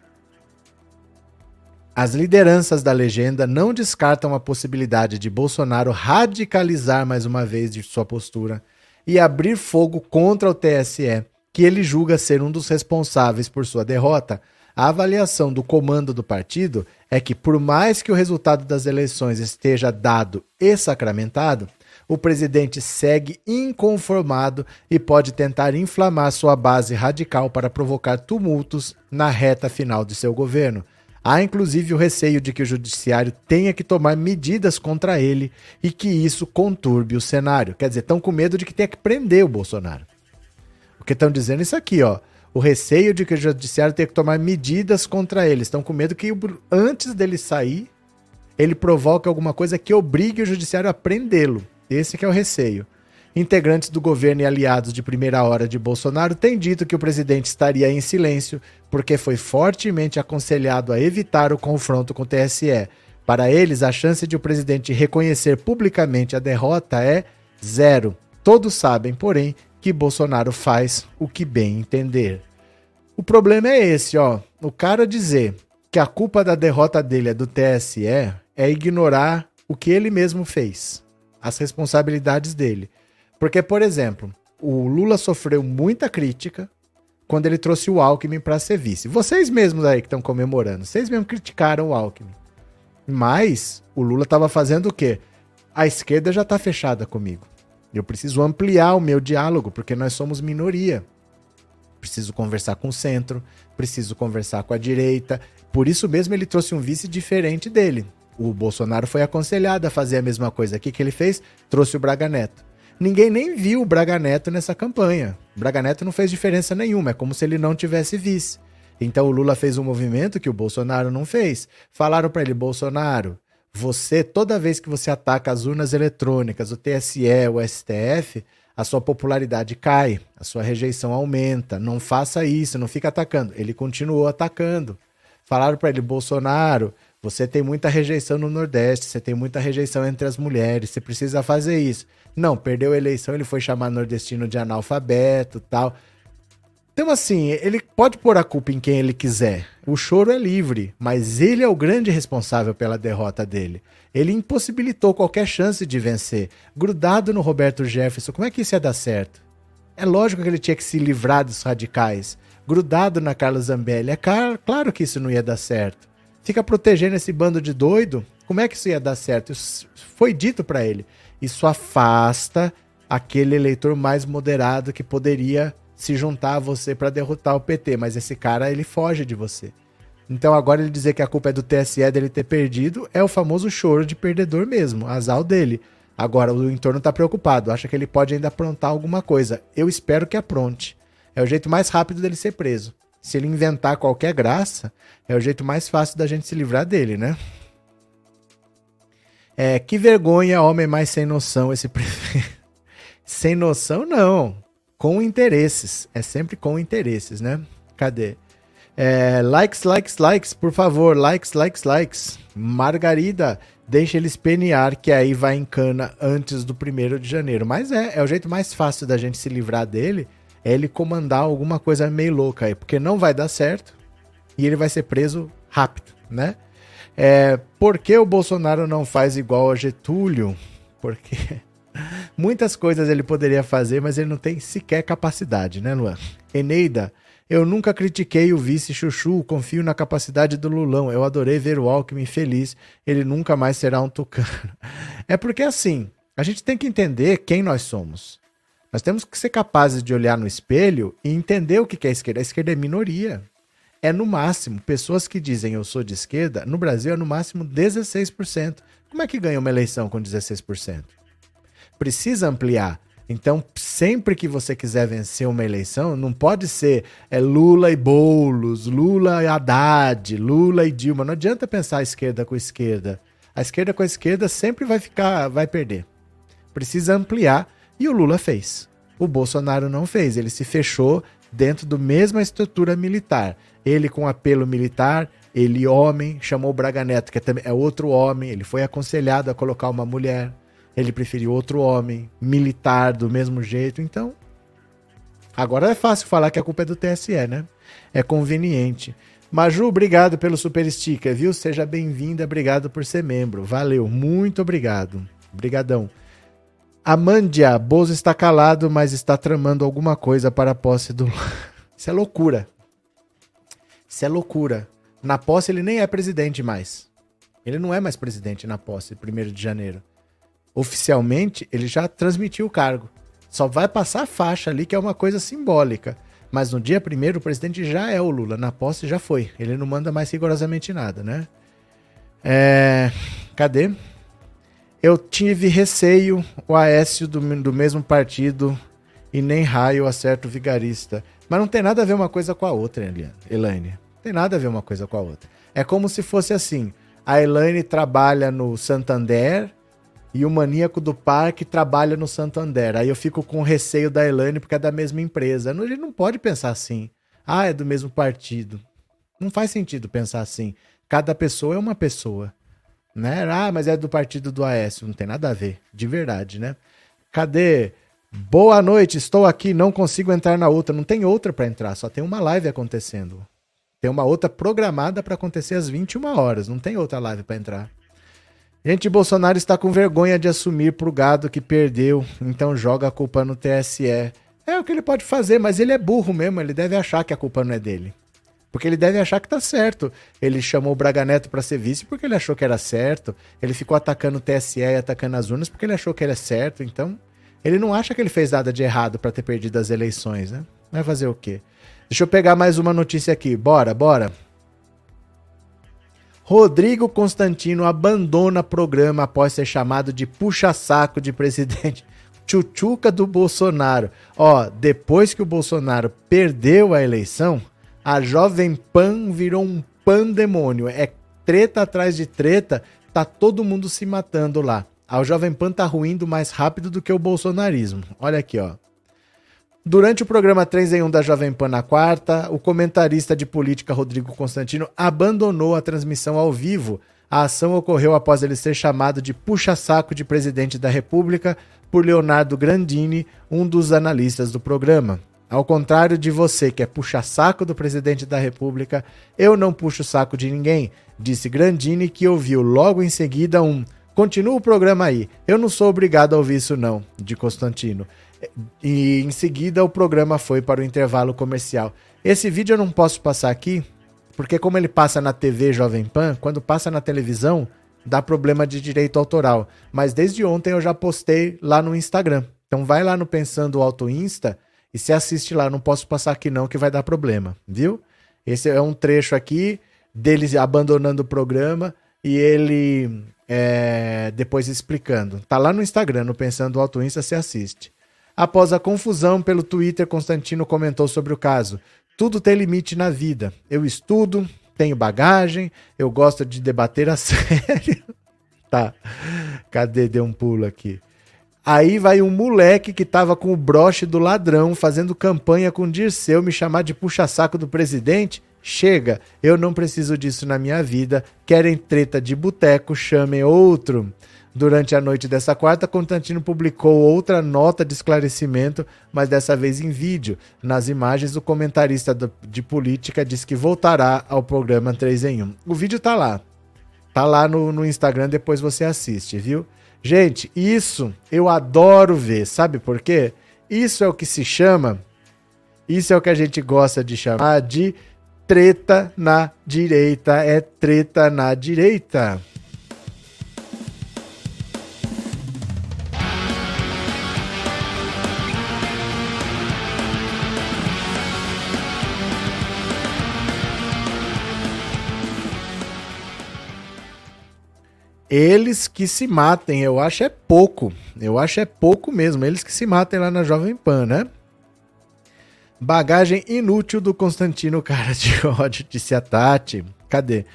As lideranças da legenda não descartam a possibilidade de Bolsonaro radicalizar mais uma vez de sua postura e abrir fogo contra o TSE, que ele julga ser um dos responsáveis por sua derrota. A avaliação do comando do partido é que, por mais que o resultado das eleições esteja dado e sacramentado, o presidente segue inconformado e pode tentar inflamar sua base radical para provocar tumultos na reta final de seu governo. Há inclusive o receio de que o judiciário tenha que tomar medidas contra ele e que isso conturbe o cenário. Quer dizer, estão com medo de que tenha que prender o Bolsonaro. O que estão dizendo é isso aqui, ó. O receio de que o judiciário tenha que tomar medidas contra ele. Estão com medo que antes dele sair, ele provoque alguma coisa que obrigue o judiciário a prendê-lo. Esse é o receio. Integrantes do governo e aliados de primeira hora de Bolsonaro têm dito que o presidente estaria em silêncio porque foi fortemente aconselhado a evitar o confronto com o TSE. Para eles, a chance de o presidente reconhecer publicamente a derrota é zero. Todos sabem, porém, que Bolsonaro faz o que bem entender. O problema é esse, ó. O cara dizer que a culpa da derrota dele é do TSE é ignorar o que ele mesmo fez as responsabilidades dele. Porque, por exemplo, o Lula sofreu muita crítica quando ele trouxe o Alckmin para ser vice. Vocês mesmos aí que estão comemorando, vocês mesmos criticaram o Alckmin. Mas o Lula estava fazendo o quê? A esquerda já está fechada comigo. Eu preciso ampliar o meu diálogo, porque nós somos minoria. Preciso conversar com o centro, preciso conversar com a direita. Por isso mesmo ele trouxe um vice diferente dele. O Bolsonaro foi aconselhado a fazer a mesma coisa. O que, que ele fez? Trouxe o Braga Neto. Ninguém nem viu o Braga Neto nessa campanha. O Braga Neto não fez diferença nenhuma, é como se ele não tivesse vice. Então o Lula fez um movimento que o Bolsonaro não fez. Falaram para ele, Bolsonaro, você, toda vez que você ataca as urnas eletrônicas, o TSE, o STF, a sua popularidade cai, a sua rejeição aumenta. Não faça isso, não fica atacando. Ele continuou atacando. Falaram para ele, Bolsonaro, você tem muita rejeição no Nordeste, você tem muita rejeição entre as mulheres, você precisa fazer isso. Não, perdeu a eleição, ele foi chamar nordestino de analfabeto tal. Então, assim, ele pode pôr a culpa em quem ele quiser. O choro é livre, mas ele é o grande responsável pela derrota dele. Ele impossibilitou qualquer chance de vencer. Grudado no Roberto Jefferson, como é que isso ia dar certo? É lógico que ele tinha que se livrar dos radicais. Grudado na Carla Zambelli. É claro que isso não ia dar certo fica protegendo esse bando de doido, como é que isso ia dar certo? Isso foi dito para ele. Isso afasta aquele eleitor mais moderado que poderia se juntar a você para derrotar o PT, mas esse cara ele foge de você. Então agora ele dizer que a culpa é do TSE dele ter perdido é o famoso choro de perdedor mesmo, azar dele. Agora o entorno está preocupado, acha que ele pode ainda aprontar alguma coisa. Eu espero que apronte. É o jeito mais rápido dele ser preso. Se ele inventar qualquer graça, é o jeito mais fácil da gente se livrar dele, né? É, que vergonha, homem mais sem noção esse *laughs* prefeito. sem noção, não. Com interesses. É sempre com interesses, né? Cadê? É, likes, likes, likes, por favor. Likes, likes, likes. Margarida, deixa ele penear, que aí vai em cana antes do primeiro de janeiro. Mas é, é o jeito mais fácil da gente se livrar dele é ele comandar alguma coisa meio louca aí, porque não vai dar certo e ele vai ser preso rápido, né? É, por que o Bolsonaro não faz igual a Getúlio? Porque *laughs* muitas coisas ele poderia fazer, mas ele não tem sequer capacidade, né, Luan? Eneida, eu nunca critiquei o vice Chuchu, confio na capacidade do Lulão. Eu adorei ver o Alckmin feliz, ele nunca mais será um tucano. *laughs* É porque assim, a gente tem que entender quem nós somos. Nós temos que ser capazes de olhar no espelho e entender o que é a esquerda. A esquerda é minoria. É no máximo, pessoas que dizem eu sou de esquerda, no Brasil é no máximo 16%. Como é que ganha uma eleição com 16%? Precisa ampliar. Então, sempre que você quiser vencer uma eleição, não pode ser é, Lula e Boulos, Lula e Haddad, Lula e Dilma. Não adianta pensar a esquerda com a esquerda. A esquerda com a esquerda sempre vai ficar, vai perder. Precisa ampliar e o Lula fez. O Bolsonaro não fez, ele se fechou dentro da mesma estrutura militar. Ele com apelo militar, ele homem, chamou o Braga Neto, que é, é outro homem, ele foi aconselhado a colocar uma mulher, ele preferiu outro homem, militar do mesmo jeito, então... Agora é fácil falar que a culpa é do TSE, né? É conveniente. Maju, obrigado pelo super sticker, viu? Seja bem-vinda, obrigado por ser membro. Valeu, muito obrigado. Obrigadão. Amândia, Bozo está calado, mas está tramando alguma coisa para a posse do. *laughs* Isso é loucura. Isso é loucura. Na posse ele nem é presidente mais. Ele não é mais presidente na posse, 1 de janeiro. Oficialmente, ele já transmitiu o cargo. Só vai passar a faixa ali, que é uma coisa simbólica. Mas no dia primeiro, o presidente já é o Lula. Na posse já foi. Ele não manda mais rigorosamente nada, né? É... Cadê? Eu tive receio, o Aécio do, do mesmo partido e nem raio acerta o vigarista. Mas não tem nada a ver uma coisa com a outra, Elaine. Não tem nada a ver uma coisa com a outra. É como se fosse assim: a Elaine trabalha no Santander e o maníaco do parque trabalha no Santander. Aí eu fico com receio da Elaine porque é da mesma empresa. Ele não pode pensar assim. Ah, é do mesmo partido. Não faz sentido pensar assim. Cada pessoa é uma pessoa. Né? Ah, mas é do partido do Aécio. Não tem nada a ver. De verdade, né? Cadê? Boa noite, estou aqui, não consigo entrar na outra. Não tem outra para entrar, só tem uma live acontecendo. Tem uma outra programada para acontecer às 21 horas. Não tem outra live para entrar. Gente, Bolsonaro está com vergonha de assumir pro gado que perdeu, então joga a culpa no TSE. É o que ele pode fazer, mas ele é burro mesmo, ele deve achar que a culpa não é dele. Porque ele deve achar que tá certo. Ele chamou o Braga Neto para ser vice porque ele achou que era certo. Ele ficou atacando o TSE e atacando as urnas porque ele achou que era certo. Então, ele não acha que ele fez nada de errado para ter perdido as eleições, né? Vai fazer o quê? Deixa eu pegar mais uma notícia aqui. Bora, bora. Rodrigo Constantino abandona programa após ser chamado de puxa-saco de presidente. *laughs* Chuchuca do Bolsonaro. Ó, depois que o Bolsonaro perdeu a eleição, a Jovem Pan virou um pandemônio. É treta atrás de treta, tá todo mundo se matando lá. A Jovem Pan tá ruindo mais rápido do que o bolsonarismo. Olha aqui, ó. Durante o programa 3 em 1 da Jovem Pan na quarta, o comentarista de política Rodrigo Constantino abandonou a transmissão ao vivo. A ação ocorreu após ele ser chamado de puxa-saco de presidente da República por Leonardo Grandini, um dos analistas do programa. Ao contrário de você, que é puxa-saco do presidente da República, eu não puxo saco de ninguém, disse Grandini, que ouviu logo em seguida um Continua o programa aí. Eu não sou obrigado a ouvir isso, não, de Constantino. E em seguida o programa foi para o intervalo comercial. Esse vídeo eu não posso passar aqui, porque como ele passa na TV Jovem Pan, quando passa na televisão, dá problema de direito autoral. Mas desde ontem eu já postei lá no Instagram. Então vai lá no Pensando Auto Insta e se assiste lá. Não posso passar aqui não, que vai dar problema, viu? Esse é um trecho aqui deles abandonando o programa e ele é, depois explicando. Tá lá no Instagram, no Pensando Auto Insta, se assiste. Após a confusão pelo Twitter, Constantino comentou sobre o caso. Tudo tem limite na vida. Eu estudo, tenho bagagem, eu gosto de debater a *laughs* sério. tá. Cadê? Deu um pulo aqui. Aí vai um moleque que tava com o broche do ladrão fazendo campanha com Dirceu me chamar de puxa-saco do presidente. Chega, eu não preciso disso na minha vida. Querem treta de boteco, chamem outro. Durante a noite dessa quarta, Constantino publicou outra nota de esclarecimento, mas dessa vez em vídeo. Nas imagens, o comentarista de política diz que voltará ao programa 3 em 1. O vídeo tá lá. Tá lá no, no Instagram, depois você assiste, viu? Gente, isso eu adoro ver. Sabe por quê? Isso é o que se chama. Isso é o que a gente gosta de chamar de treta na direita. É treta na direita. Eles que se matem, eu acho é pouco. Eu acho é pouco mesmo. Eles que se matem lá na Jovem Pan, né? Bagagem inútil do Constantino, cara *laughs* de ódio, disse a Tati. Cadê?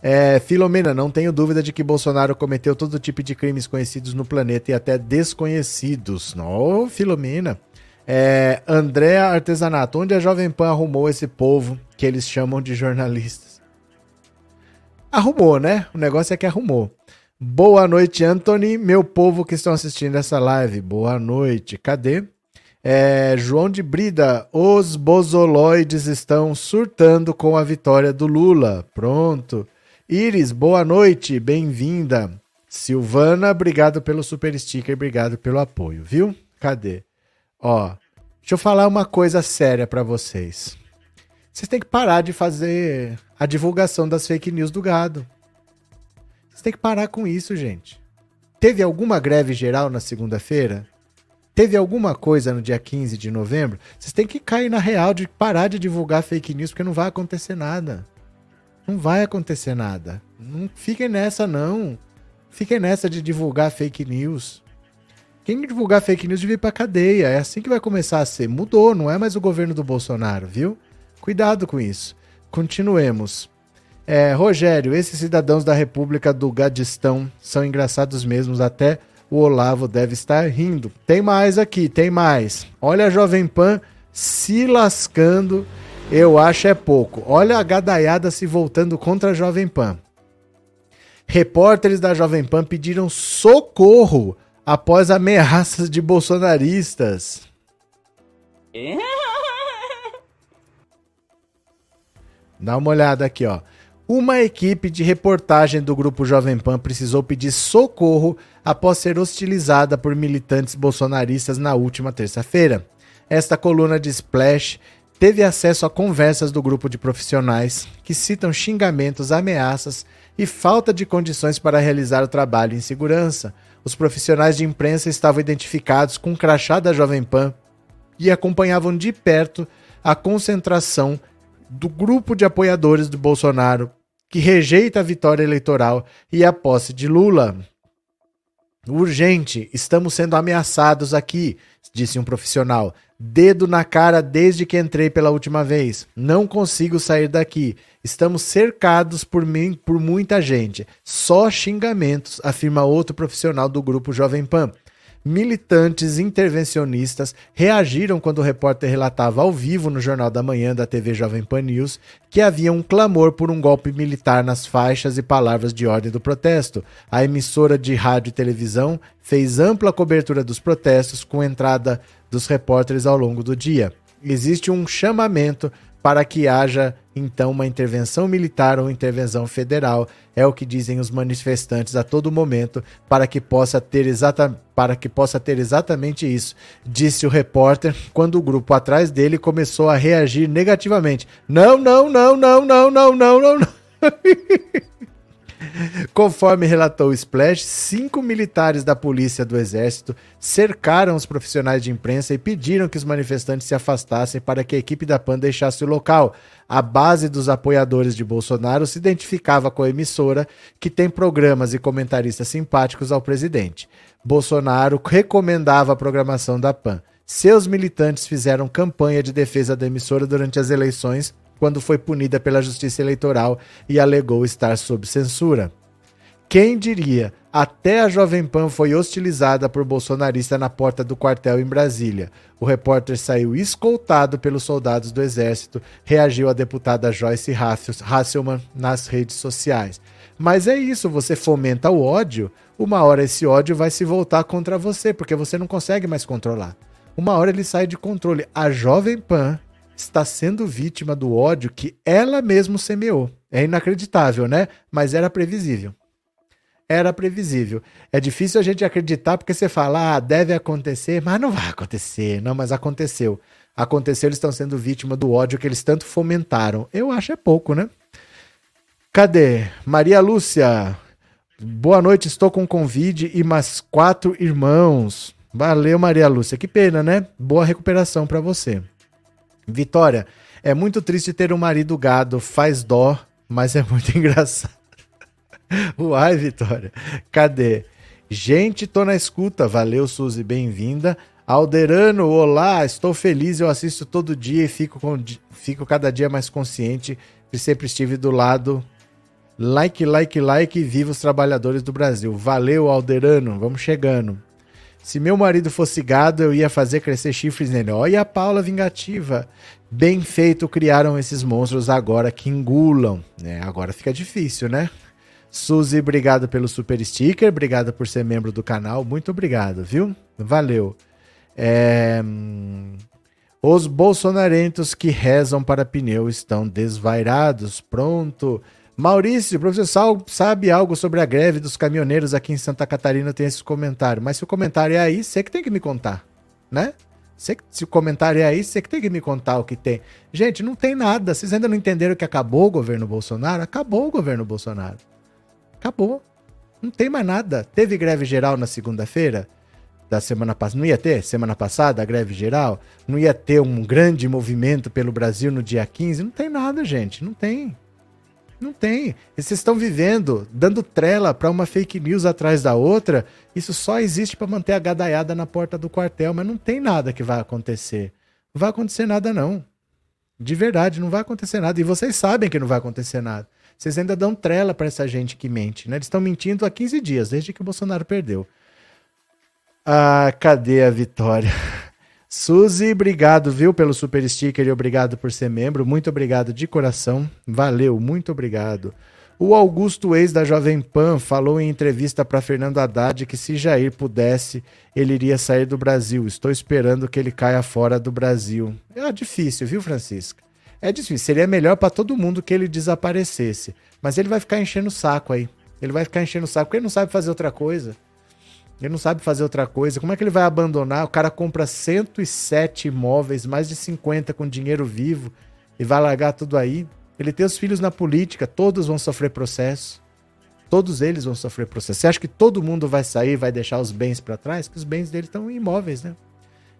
É, Filomena, não tenho dúvida de que Bolsonaro cometeu todo tipo de crimes conhecidos no planeta e até desconhecidos. Não, oh, Filomena. É, André Artesanato, onde a Jovem Pan arrumou esse povo que eles chamam de jornalistas? Arrumou, né? O negócio é que arrumou. Boa noite, Anthony, meu povo que estão assistindo essa live. Boa noite. Cadê? É, João de Brida, os bozoloides estão surtando com a vitória do Lula. Pronto. Iris, boa noite, bem-vinda. Silvana, obrigado pelo super sticker, obrigado pelo apoio, viu? Cadê? Ó, deixa eu falar uma coisa séria para vocês. Vocês têm que parar de fazer a divulgação das fake news do gado. Vocês têm que parar com isso, gente. Teve alguma greve geral na segunda-feira? Teve alguma coisa no dia 15 de novembro? Vocês têm que cair na real de parar de divulgar fake news, porque não vai acontecer nada. Não vai acontecer nada. Não fiquem nessa, não. Fiquem nessa de divulgar fake news. Quem divulgar fake news devia ir pra cadeia. É assim que vai começar a ser. Mudou, não é mais o governo do Bolsonaro, viu? Cuidado com isso. Continuemos. É, Rogério, esses cidadãos da República do Gadistão são engraçados mesmos, até o Olavo deve estar rindo. Tem mais aqui, tem mais. Olha a Jovem Pan se lascando, eu acho é pouco. Olha a gadaiada se voltando contra a Jovem Pan. Repórteres da Jovem Pan pediram socorro após ameaças de bolsonaristas. Dá uma olhada aqui, ó. Uma equipe de reportagem do grupo Jovem Pan precisou pedir socorro após ser hostilizada por militantes bolsonaristas na última terça-feira. Esta coluna de Splash teve acesso a conversas do grupo de profissionais que citam xingamentos, ameaças e falta de condições para realizar o trabalho em segurança os profissionais de imprensa estavam identificados com o crachá da Jovem Pan e acompanhavam de perto a concentração do grupo de apoiadores do Bolsonaro que rejeita a vitória eleitoral e a posse de Lula. Urgente, estamos sendo ameaçados aqui, disse um profissional. Dedo na cara desde que entrei pela última vez. Não consigo sair daqui. Estamos cercados por mim por muita gente. Só xingamentos, afirma outro profissional do grupo Jovem Pan. Militantes intervencionistas reagiram quando o repórter relatava ao vivo no Jornal da Manhã da TV Jovem Pan News que havia um clamor por um golpe militar nas faixas e palavras de ordem do protesto. A emissora de rádio e televisão fez ampla cobertura dos protestos com entrada dos repórteres ao longo do dia. Existe um chamamento para que haja então uma intervenção militar ou intervenção federal, é o que dizem os manifestantes a todo momento, para que possa ter exata, para que possa ter exatamente isso, disse o repórter, quando o grupo atrás dele começou a reagir negativamente. Não, não, não, não, não, não, não, não. não. *laughs* Conforme relatou o Splash, cinco militares da polícia do exército cercaram os profissionais de imprensa e pediram que os manifestantes se afastassem para que a equipe da PAN deixasse o local. A base dos apoiadores de Bolsonaro se identificava com a emissora, que tem programas e comentaristas simpáticos ao presidente. Bolsonaro recomendava a programação da PAN. Seus militantes fizeram campanha de defesa da emissora durante as eleições quando foi punida pela Justiça Eleitoral e alegou estar sob censura. Quem diria? Até a Jovem Pan foi hostilizada por bolsonarista na porta do quartel em Brasília. O repórter saiu escoltado pelos soldados do Exército, reagiu a deputada Joyce Hasselman nas redes sociais. Mas é isso, você fomenta o ódio, uma hora esse ódio vai se voltar contra você, porque você não consegue mais controlar. Uma hora ele sai de controle. A Jovem Pan está sendo vítima do ódio que ela mesma semeou. É inacreditável, né? Mas era previsível. Era previsível. É difícil a gente acreditar porque você fala, ah, deve acontecer, mas não vai acontecer. Não, mas aconteceu. Aconteceu, eles estão sendo vítima do ódio que eles tanto fomentaram. Eu acho é pouco, né? Cadê? Maria Lúcia. Boa noite, estou com Covid e mais quatro irmãos. Valeu, Maria Lúcia. Que pena, né? Boa recuperação para você. Vitória, é muito triste ter um marido gado, faz dó, mas é muito *laughs* engraçado. *laughs* Uai, Vitória, cadê? Gente, tô na escuta. Valeu, Suzy, bem-vinda. Alderano, olá, estou feliz, eu assisto todo dia e fico, com, fico cada dia mais consciente que sempre estive do lado. Like, like, like, viva os trabalhadores do Brasil. Valeu, Alderano, vamos chegando. Se meu marido fosse gado, eu ia fazer crescer chifres nele. Olha a Paula vingativa. Bem feito criaram esses monstros agora que engulam. É, agora fica difícil, né? Suzy, obrigado pelo super sticker, obrigado por ser membro do canal, muito obrigado, viu? Valeu. É... Os bolsonarentos que rezam para pneu estão desvairados. Pronto. Maurício, professor sabe algo sobre a greve dos caminhoneiros aqui em Santa Catarina? Tem esse comentário. Mas se o comentário é aí, você que tem que me contar, né? Se o comentário é aí, você que tem que me contar o que tem. Gente, não tem nada. Vocês ainda não entenderam que acabou o governo Bolsonaro? Acabou o governo Bolsonaro. Acabou. Não tem mais nada. Teve greve geral na segunda-feira? Da semana passada. Não ia ter? Semana passada, a greve geral? Não ia ter um grande movimento pelo Brasil no dia 15? Não tem nada, gente. Não tem. Não tem. Vocês estão vivendo, dando trela para uma fake news atrás da outra. Isso só existe para manter a gadaiada na porta do quartel, mas não tem nada que vai acontecer. Não vai acontecer nada, não. De verdade, não vai acontecer nada. E vocês sabem que não vai acontecer nada. Vocês ainda dão trela para essa gente que mente, né? Eles estão mentindo há 15 dias, desde que o Bolsonaro perdeu. Ah, cadê a vitória? *laughs* Suzy, obrigado, viu, pelo super sticker e obrigado por ser membro. Muito obrigado de coração. Valeu, muito obrigado. O Augusto Ex da Jovem Pan falou em entrevista para Fernando Haddad que se Jair pudesse, ele iria sair do Brasil. Estou esperando que ele caia fora do Brasil. É difícil, viu, Francisca? É difícil. Seria melhor para todo mundo que ele desaparecesse. Mas ele vai ficar enchendo o saco aí. Ele vai ficar enchendo o saco porque ele não sabe fazer outra coisa. Ele não sabe fazer outra coisa. Como é que ele vai abandonar? O cara compra 107 imóveis, mais de 50 com dinheiro vivo e vai largar tudo aí. Ele tem os filhos na política, todos vão sofrer processo. Todos eles vão sofrer processo. Você acha que todo mundo vai sair, vai deixar os bens para trás? Que os bens dele estão imóveis, né?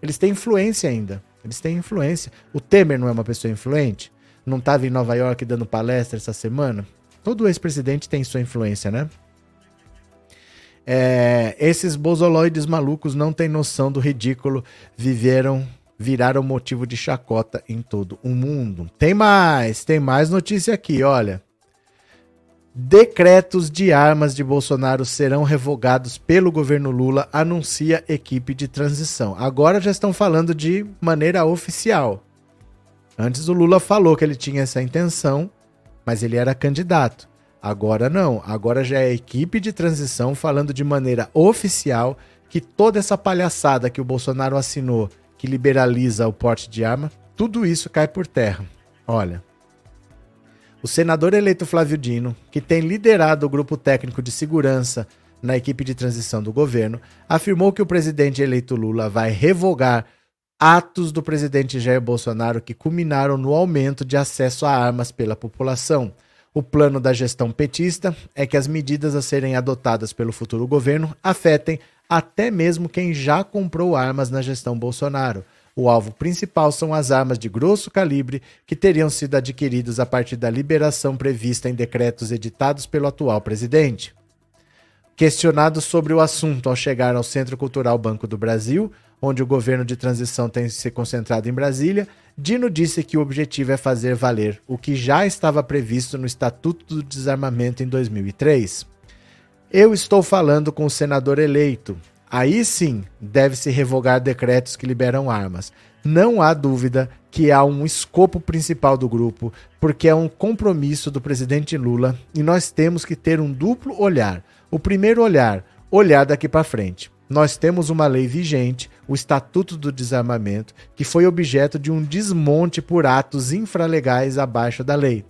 Eles têm influência ainda. Eles têm influência. O Temer não é uma pessoa influente? Não estava em Nova York dando palestra essa semana? Todo ex-presidente tem sua influência, né? É, esses bozoloides malucos não têm noção do ridículo, viveram, viraram motivo de chacota em todo o mundo. Tem mais, tem mais notícia aqui, olha. Decretos de armas de Bolsonaro serão revogados pelo governo Lula, anuncia equipe de transição. Agora já estão falando de maneira oficial. Antes o Lula falou que ele tinha essa intenção, mas ele era candidato. Agora não, agora já é equipe de transição falando de maneira oficial que toda essa palhaçada que o Bolsonaro assinou, que liberaliza o porte de arma, tudo isso cai por terra. Olha, o senador eleito Flávio Dino, que tem liderado o grupo técnico de segurança na equipe de transição do governo, afirmou que o presidente eleito Lula vai revogar atos do presidente Jair Bolsonaro que culminaram no aumento de acesso a armas pela população. O plano da gestão petista é que as medidas a serem adotadas pelo futuro governo afetem até mesmo quem já comprou armas na gestão Bolsonaro. O alvo principal são as armas de grosso calibre que teriam sido adquiridas a partir da liberação prevista em decretos editados pelo atual presidente. Questionado sobre o assunto ao chegar ao Centro Cultural Banco do Brasil, onde o governo de transição tem se concentrado em Brasília, Dino disse que o objetivo é fazer valer o que já estava previsto no Estatuto do Desarmamento em 2003. Eu estou falando com o senador eleito. Aí sim deve-se revogar decretos que liberam armas. Não há dúvida que há um escopo principal do grupo, porque é um compromisso do presidente Lula e nós temos que ter um duplo olhar. O primeiro olhar, olhar daqui para frente nós temos uma lei vigente, o Estatuto do Desarmamento, que foi objeto de um desmonte por atos infralegais abaixo da lei.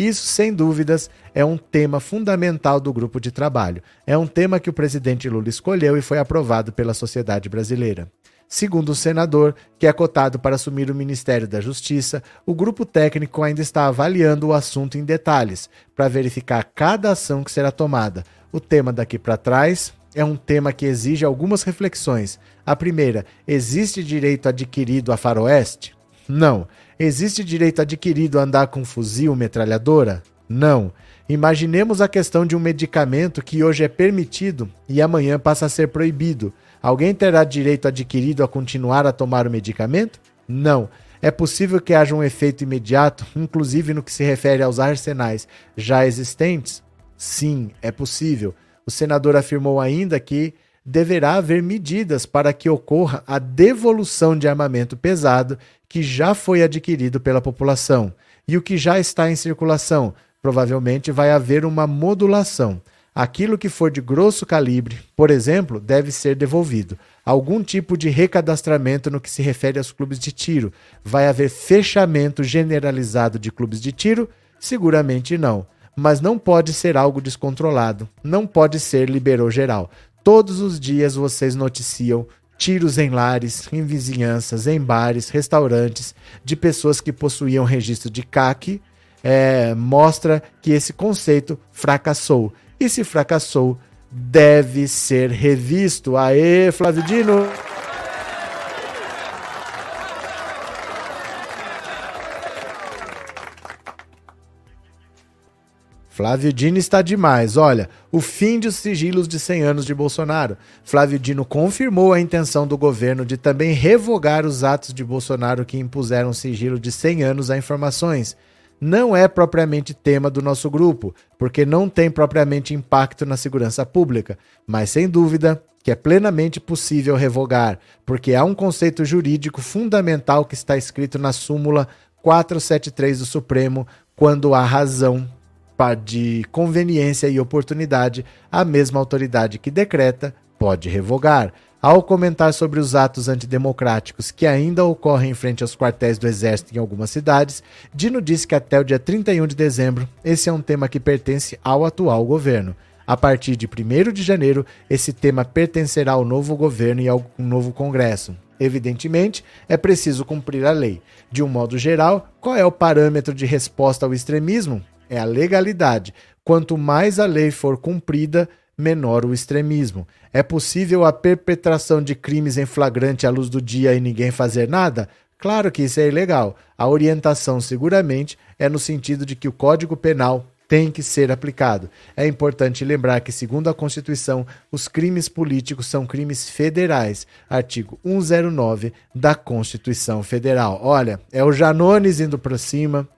Isso, sem dúvidas, é um tema fundamental do grupo de trabalho. É um tema que o presidente Lula escolheu e foi aprovado pela sociedade brasileira. Segundo o senador, que é cotado para assumir o Ministério da Justiça, o grupo técnico ainda está avaliando o assunto em detalhes, para verificar cada ação que será tomada. O tema daqui para trás é um tema que exige algumas reflexões. A primeira, existe direito adquirido a faroeste? Não. Existe direito adquirido a andar com fuzil, metralhadora? Não. Imaginemos a questão de um medicamento que hoje é permitido e amanhã passa a ser proibido. Alguém terá direito adquirido a continuar a tomar o medicamento? Não. É possível que haja um efeito imediato, inclusive no que se refere aos arsenais já existentes? Sim, é possível. O senador afirmou ainda que deverá haver medidas para que ocorra a devolução de armamento pesado que já foi adquirido pela população e o que já está em circulação. Provavelmente vai haver uma modulação. Aquilo que for de grosso calibre, por exemplo, deve ser devolvido. Algum tipo de recadastramento no que se refere aos clubes de tiro. Vai haver fechamento generalizado de clubes de tiro? Seguramente não. Mas não pode ser algo descontrolado. Não pode ser liberou geral. Todos os dias vocês noticiam tiros em lares, em vizinhanças, em bares, restaurantes, de pessoas que possuíam registro de CAC, é, mostra que esse conceito fracassou. E se fracassou, deve ser revisto. Aê, Flávio Flávio Dino está demais. Olha, o fim dos sigilos de 100 anos de Bolsonaro. Flávio Dino confirmou a intenção do governo de também revogar os atos de Bolsonaro que impuseram sigilo de 100 anos a informações. Não é propriamente tema do nosso grupo, porque não tem propriamente impacto na segurança pública, mas sem dúvida que é plenamente possível revogar, porque há um conceito jurídico fundamental que está escrito na súmula 473 do Supremo, quando há razão de conveniência e oportunidade, a mesma autoridade que decreta pode revogar. Ao comentar sobre os atos antidemocráticos que ainda ocorrem em frente aos quartéis do Exército em algumas cidades, Dino disse que até o dia 31 de dezembro esse é um tema que pertence ao atual governo. A partir de 1 de janeiro, esse tema pertencerá ao novo governo e ao novo Congresso. Evidentemente, é preciso cumprir a lei. De um modo geral, qual é o parâmetro de resposta ao extremismo? É a legalidade. Quanto mais a lei for cumprida, menor o extremismo. É possível a perpetração de crimes em flagrante à luz do dia e ninguém fazer nada? Claro que isso é ilegal. A orientação, seguramente, é no sentido de que o Código Penal tem que ser aplicado. É importante lembrar que, segundo a Constituição, os crimes políticos são crimes federais. Artigo 109 da Constituição Federal. Olha, é o Janones indo para cima,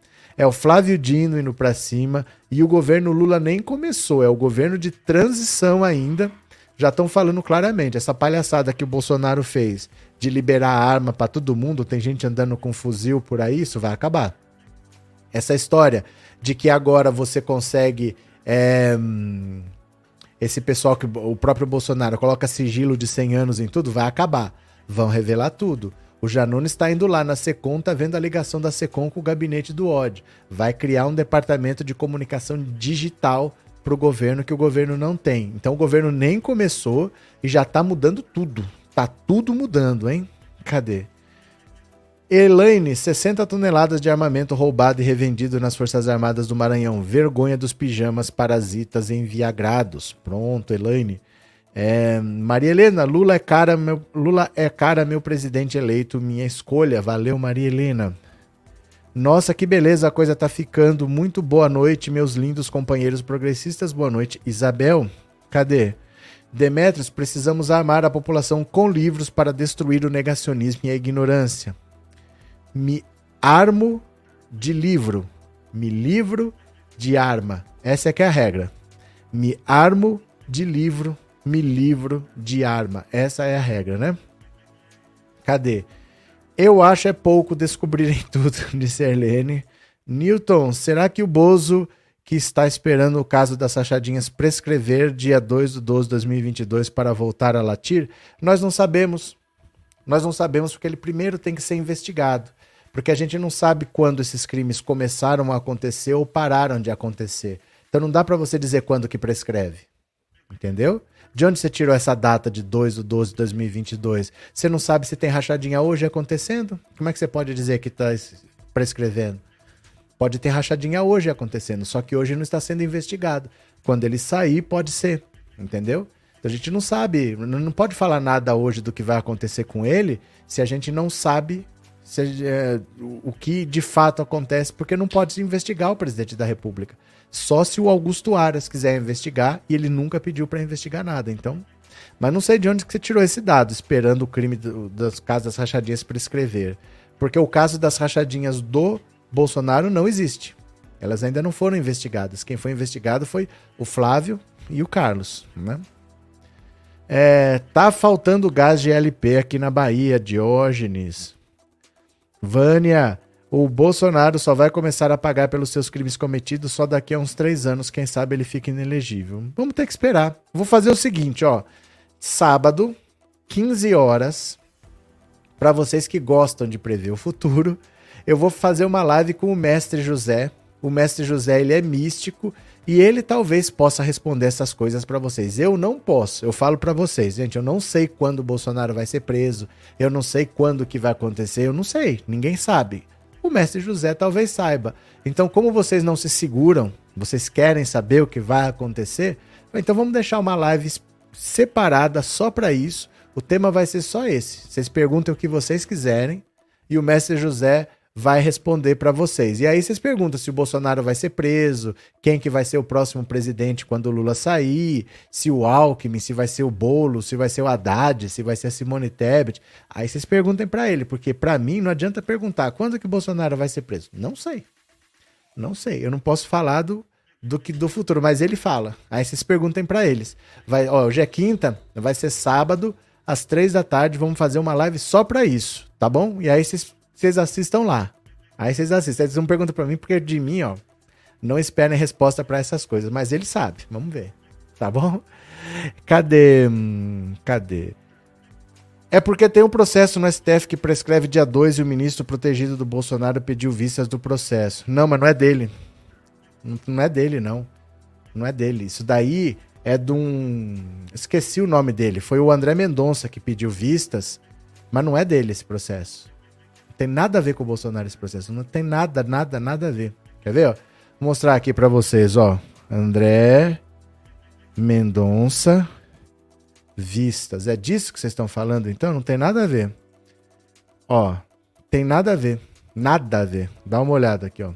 é o Flávio Dino indo para cima e o governo Lula nem começou, é o governo de transição ainda. Já estão falando claramente, essa palhaçada que o Bolsonaro fez de liberar arma para todo mundo, tem gente andando com fuzil por aí, isso vai acabar. Essa história de que agora você consegue. É, esse pessoal que o próprio Bolsonaro coloca sigilo de 100 anos em tudo, vai acabar. Vão revelar tudo. O Janone está indo lá na Secom, tá vendo a ligação da Secom com o gabinete do OD. Vai criar um departamento de comunicação digital para o governo que o governo não tem. Então o governo nem começou e já está mudando tudo. Tá tudo mudando, hein? Cadê? Elaine, 60 toneladas de armamento roubado e revendido nas Forças Armadas do Maranhão. Vergonha dos pijamas parasitas enviagrados. Pronto, Elaine. É, Maria Helena, Lula é cara, meu, Lula é cara, meu presidente eleito, minha escolha. Valeu, Maria Helena. Nossa, que beleza, a coisa tá ficando. Muito boa noite, meus lindos companheiros progressistas. Boa noite, Isabel. Cadê? Demetrios, precisamos armar a população com livros para destruir o negacionismo e a ignorância. Me armo de livro. Me livro de arma. Essa é que é a regra. Me armo de livro me livro de arma. Essa é a regra, né? Cadê? Eu acho é pouco descobrirem *laughs* tudo, disse Erlene. Newton, será que o Bozo, que está esperando o caso das rachadinhas prescrever dia 2 de 12 de 2022 para voltar a latir? Nós não sabemos. Nós não sabemos porque ele primeiro tem que ser investigado. Porque a gente não sabe quando esses crimes começaram a acontecer ou pararam de acontecer. Então não dá para você dizer quando que prescreve. Entendeu? De onde você tirou essa data de 2 de 12 de 2022? Você não sabe se tem rachadinha hoje acontecendo? Como é que você pode dizer que está prescrevendo? Pode ter rachadinha hoje acontecendo, só que hoje não está sendo investigado. Quando ele sair, pode ser. Entendeu? Então a gente não sabe, não pode falar nada hoje do que vai acontecer com ele se a gente não sabe se, é, o que de fato acontece, porque não pode investigar o presidente da República. Só se o Augusto Aras quiser investigar e ele nunca pediu para investigar nada. Então, mas não sei de onde que você tirou esse dado, esperando o crime do, das casos das rachadinhas prescrever. Porque o caso das rachadinhas do Bolsonaro não existe. Elas ainda não foram investigadas. Quem foi investigado foi o Flávio e o Carlos, né? É, tá faltando gás de LP aqui na Bahia, Diógenes. Vânia, o Bolsonaro só vai começar a pagar pelos seus crimes cometidos só daqui a uns três anos. Quem sabe ele fica inelegível. Vamos ter que esperar. Vou fazer o seguinte, ó. Sábado, 15 horas, para vocês que gostam de prever o futuro, eu vou fazer uma live com o mestre José. O mestre José, ele é místico e ele talvez possa responder essas coisas para vocês. Eu não posso. Eu falo para vocês, gente, eu não sei quando o Bolsonaro vai ser preso. Eu não sei quando que vai acontecer, eu não sei. Ninguém sabe. O mestre José talvez saiba. Então, como vocês não se seguram, vocês querem saber o que vai acontecer, então vamos deixar uma live separada só para isso. O tema vai ser só esse. Vocês perguntam o que vocês quiserem e o mestre José vai responder para vocês. E aí vocês perguntam se o Bolsonaro vai ser preso, quem que vai ser o próximo presidente quando o Lula sair, se o Alckmin, se vai ser o Bolo, se vai ser o Haddad, se vai ser a Simone Tebet. Aí vocês perguntem para ele, porque para mim não adianta perguntar quando que o Bolsonaro vai ser preso. Não sei. Não sei, eu não posso falar do, do que do futuro, mas ele fala. Aí vocês perguntem para eles. Vai, ó, hoje é quinta, vai ser sábado às três da tarde, vamos fazer uma live só para isso, tá bom? E aí vocês vocês assistam lá. Aí vocês assistem. Vocês não perguntam pra mim, porque de mim, ó, não esperem resposta para essas coisas. Mas ele sabe. Vamos ver. Tá bom? Cadê? Hum, cadê? É porque tem um processo no STF que prescreve dia 2 e o ministro protegido do Bolsonaro pediu vistas do processo. Não, mas não é dele. Não é dele, não. Não é dele. Isso daí é de um. Esqueci o nome dele. Foi o André Mendonça que pediu vistas, mas não é dele esse processo tem nada a ver com o Bolsonaro esse processo. Não tem nada, nada, nada a ver. Quer ver? Ó? Vou mostrar aqui para vocês, ó. André Mendonça Vistas. É disso que vocês estão falando, então? Não tem nada a ver. Ó, tem nada a ver. Nada a ver. Dá uma olhada aqui, ó.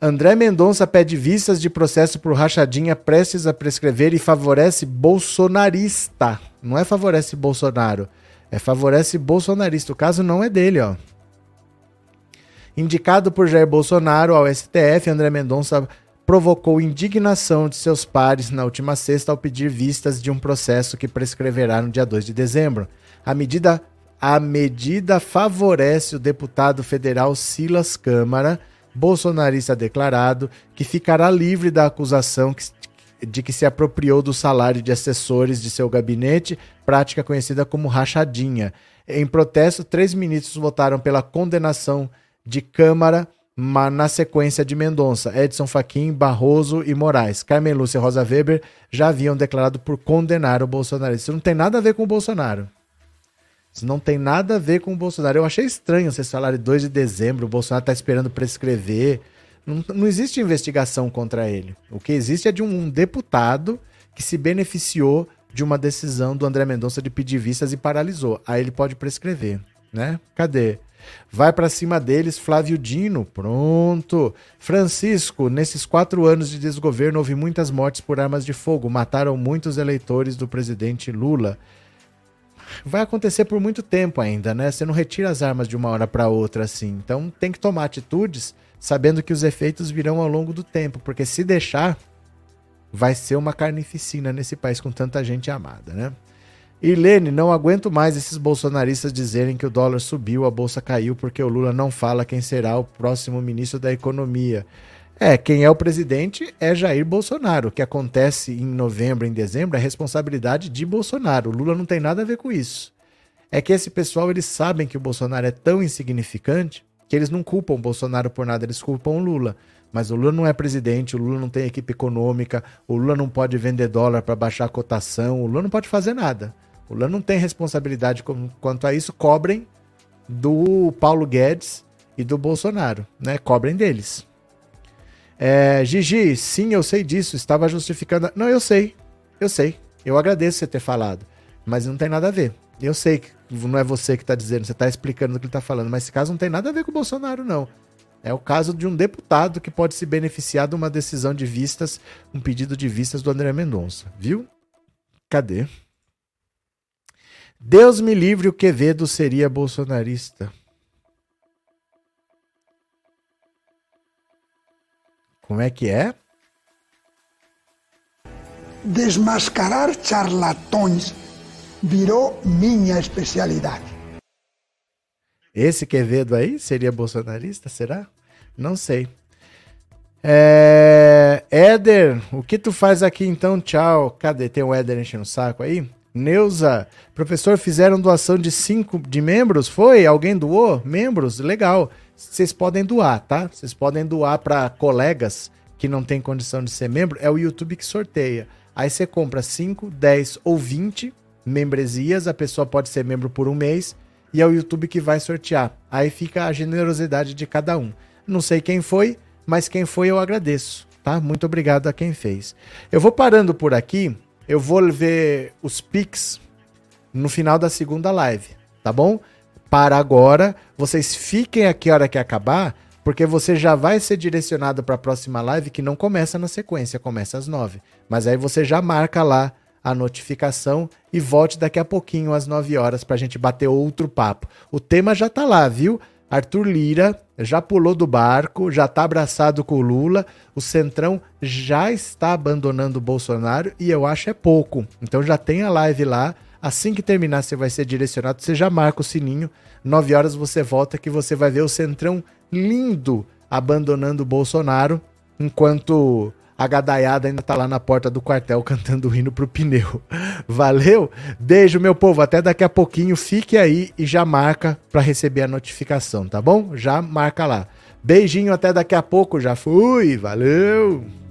André Mendonça pede vistas de processo por rachadinha prestes a prescrever e favorece bolsonarista. Não é favorece Bolsonaro, é favorece bolsonarista. O caso não é dele, ó. Indicado por Jair Bolsonaro ao STF, André Mendonça provocou indignação de seus pares na última sexta ao pedir vistas de um processo que prescreverá no dia 2 de dezembro. A medida, a medida favorece o deputado federal Silas Câmara, bolsonarista declarado, que ficará livre da acusação de que se apropriou do salário de assessores de seu gabinete, prática conhecida como rachadinha. Em protesto, três ministros votaram pela condenação de Câmara na sequência de Mendonça, Edson Fachin, Barroso e Moraes. Carmen Lúcia e Rosa Weber já haviam declarado por condenar o Bolsonaro. Isso não tem nada a ver com o Bolsonaro. Isso não tem nada a ver com o Bolsonaro. Eu achei estranho vocês falarem 2 de dezembro, o Bolsonaro está esperando prescrever. Não, não existe investigação contra ele. O que existe é de um, um deputado que se beneficiou de uma decisão do André Mendonça de pedir vistas e paralisou. Aí ele pode prescrever, né? Cadê? Vai para cima deles, Flávio Dino. Pronto. Francisco, nesses quatro anos de desgoverno houve muitas mortes por armas de fogo. Mataram muitos eleitores do presidente Lula. Vai acontecer por muito tempo ainda, né? Você não retira as armas de uma hora para outra assim. Então tem que tomar atitudes sabendo que os efeitos virão ao longo do tempo, porque se deixar, vai ser uma carnificina nesse país com tanta gente amada, né? Irlene, não aguento mais esses bolsonaristas dizerem que o dólar subiu, a bolsa caiu porque o Lula não fala quem será o próximo ministro da Economia. É, quem é o presidente é Jair Bolsonaro. O que acontece em novembro, em dezembro, é responsabilidade de Bolsonaro. O Lula não tem nada a ver com isso. É que esse pessoal, eles sabem que o Bolsonaro é tão insignificante que eles não culpam o Bolsonaro por nada, eles culpam o Lula. Mas o Lula não é presidente, o Lula não tem equipe econômica, o Lula não pode vender dólar para baixar a cotação, o Lula não pode fazer nada. O Lula não tem responsabilidade quanto a isso, cobrem do Paulo Guedes e do Bolsonaro, né? Cobrem deles. É, Gigi, sim, eu sei disso, estava justificando. Não, eu sei, eu sei. Eu agradeço você ter falado, mas não tem nada a ver. Eu sei que não é você que está dizendo, você está explicando o que ele está falando, mas esse caso não tem nada a ver com o Bolsonaro, não. É o caso de um deputado que pode se beneficiar de uma decisão de vistas, um pedido de vistas do André Mendonça, viu? Cadê? Deus me livre, o Quevedo seria bolsonarista. Como é que é? Desmascarar charlatões virou minha especialidade. Esse Quevedo aí seria bolsonarista, será? Não sei. É... Éder, o que tu faz aqui então? Tchau. Cadê? Tem o Éder enchendo o saco aí? Neuza, professor, fizeram doação de cinco de membros? Foi? Alguém doou? Membros? Legal. Vocês podem doar, tá? Vocês podem doar para colegas que não tem condição de ser membro. É o YouTube que sorteia. Aí você compra 5, 10 ou 20 membresias. A pessoa pode ser membro por um mês. E é o YouTube que vai sortear. Aí fica a generosidade de cada um. Não sei quem foi, mas quem foi eu agradeço, tá? Muito obrigado a quem fez. Eu vou parando por aqui, eu vou ver os pics no final da segunda live, tá bom? Para agora, vocês fiquem aqui a hora que acabar, porque você já vai ser direcionado para a próxima live que não começa na sequência, começa às nove. Mas aí você já marca lá a notificação e volte daqui a pouquinho às 9 horas para a gente bater outro papo. O tema já tá lá, viu? Arthur Lira já pulou do barco, já está abraçado com o Lula, o Centrão já está abandonando o Bolsonaro e eu acho é pouco. Então já tem a live lá. Assim que terminar, você vai ser direcionado, você já marca o sininho. 9 horas você volta que você vai ver o Centrão lindo abandonando o Bolsonaro, enquanto a gadaiada ainda tá lá na porta do quartel cantando hino pro pneu. Valeu? Beijo, meu povo. Até daqui a pouquinho. Fique aí e já marca para receber a notificação, tá bom? Já marca lá. Beijinho, até daqui a pouco. Já fui. Valeu!